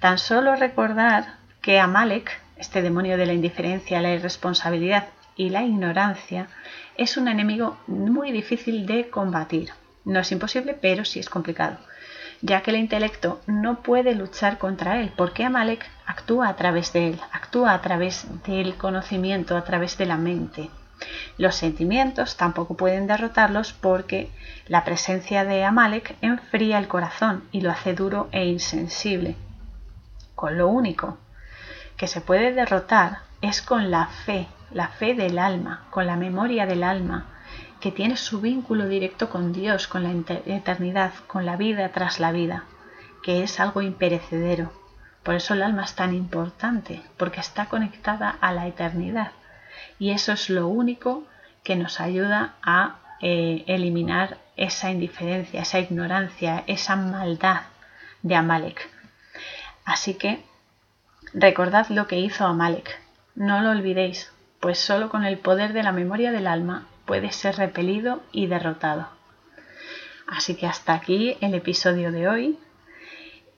Tan solo recordar que Amalek, este demonio de la indiferencia, la irresponsabilidad y la ignorancia, es un enemigo muy difícil de combatir. No es imposible, pero sí es complicado, ya que el intelecto no puede luchar contra él, porque Amalek actúa a través de él, actúa a través del conocimiento, a través de la mente. Los sentimientos tampoco pueden derrotarlos porque la presencia de Amalek enfría el corazón y lo hace duro e insensible. Con lo único que se puede derrotar es con la fe, la fe del alma, con la memoria del alma, que tiene su vínculo directo con Dios, con la eternidad, con la vida tras la vida, que es algo imperecedero. Por eso el alma es tan importante, porque está conectada a la eternidad y eso es lo único que nos ayuda a eh, eliminar esa indiferencia, esa ignorancia, esa maldad de Amalek. Así que recordad lo que hizo Amalek, no lo olvidéis, pues solo con el poder de la memoria del alma puede ser repelido y derrotado. Así que hasta aquí el episodio de hoy.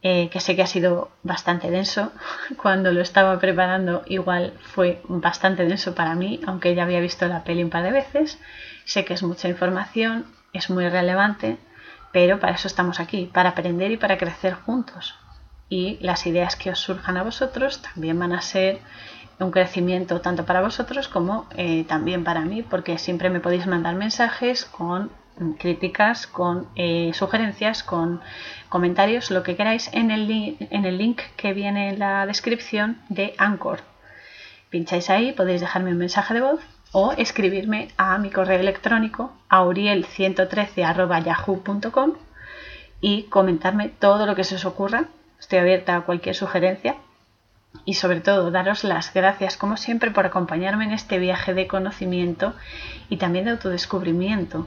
Eh, que sé que ha sido bastante denso. Cuando lo estaba preparando igual fue bastante denso para mí, aunque ya había visto la peli un par de veces. Sé que es mucha información, es muy relevante, pero para eso estamos aquí, para aprender y para crecer juntos. Y las ideas que os surjan a vosotros también van a ser un crecimiento tanto para vosotros como eh, también para mí, porque siempre me podéis mandar mensajes con críticas, con eh, sugerencias, con comentarios, lo que queráis en el, en el link que viene en la descripción de Anchor. Pincháis ahí, podéis dejarme un mensaje de voz o escribirme a mi correo electrónico auriel113.yahoo.com y comentarme todo lo que se os ocurra. Estoy abierta a cualquier sugerencia y sobre todo daros las gracias como siempre por acompañarme en este viaje de conocimiento y también de autodescubrimiento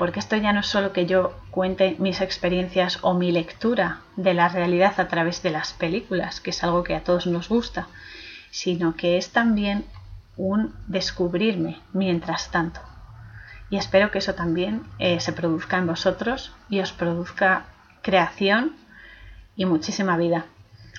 porque esto ya no es solo que yo cuente mis experiencias o mi lectura de la realidad a través de las películas, que es algo que a todos nos gusta, sino que es también un descubrirme mientras tanto. Y espero que eso también eh, se produzca en vosotros y os produzca creación y muchísima vida.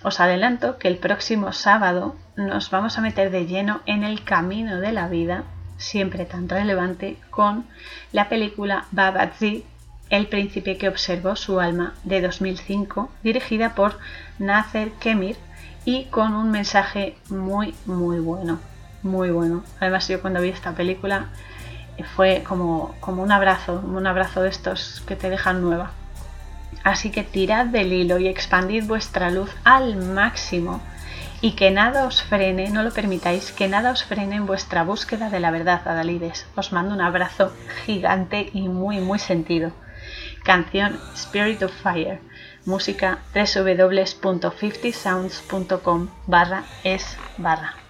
Os adelanto que el próximo sábado nos vamos a meter de lleno en el camino de la vida, siempre tan relevante, con la película Babazi, El príncipe que observó su alma, de 2005, dirigida por Nacer Kemir y con un mensaje muy, muy bueno. Muy bueno. Además, yo cuando vi esta película fue como, como un abrazo, un abrazo de estos que te dejan nueva. Así que tirad del hilo y expandid vuestra luz al máximo y que nada os frene, no lo permitáis, que nada os frene en vuestra búsqueda de la verdad, Adalides. Os mando un abrazo gigante y muy, muy sentido. Canción Spirit of Fire. Música www.50sounds.com barra es barra.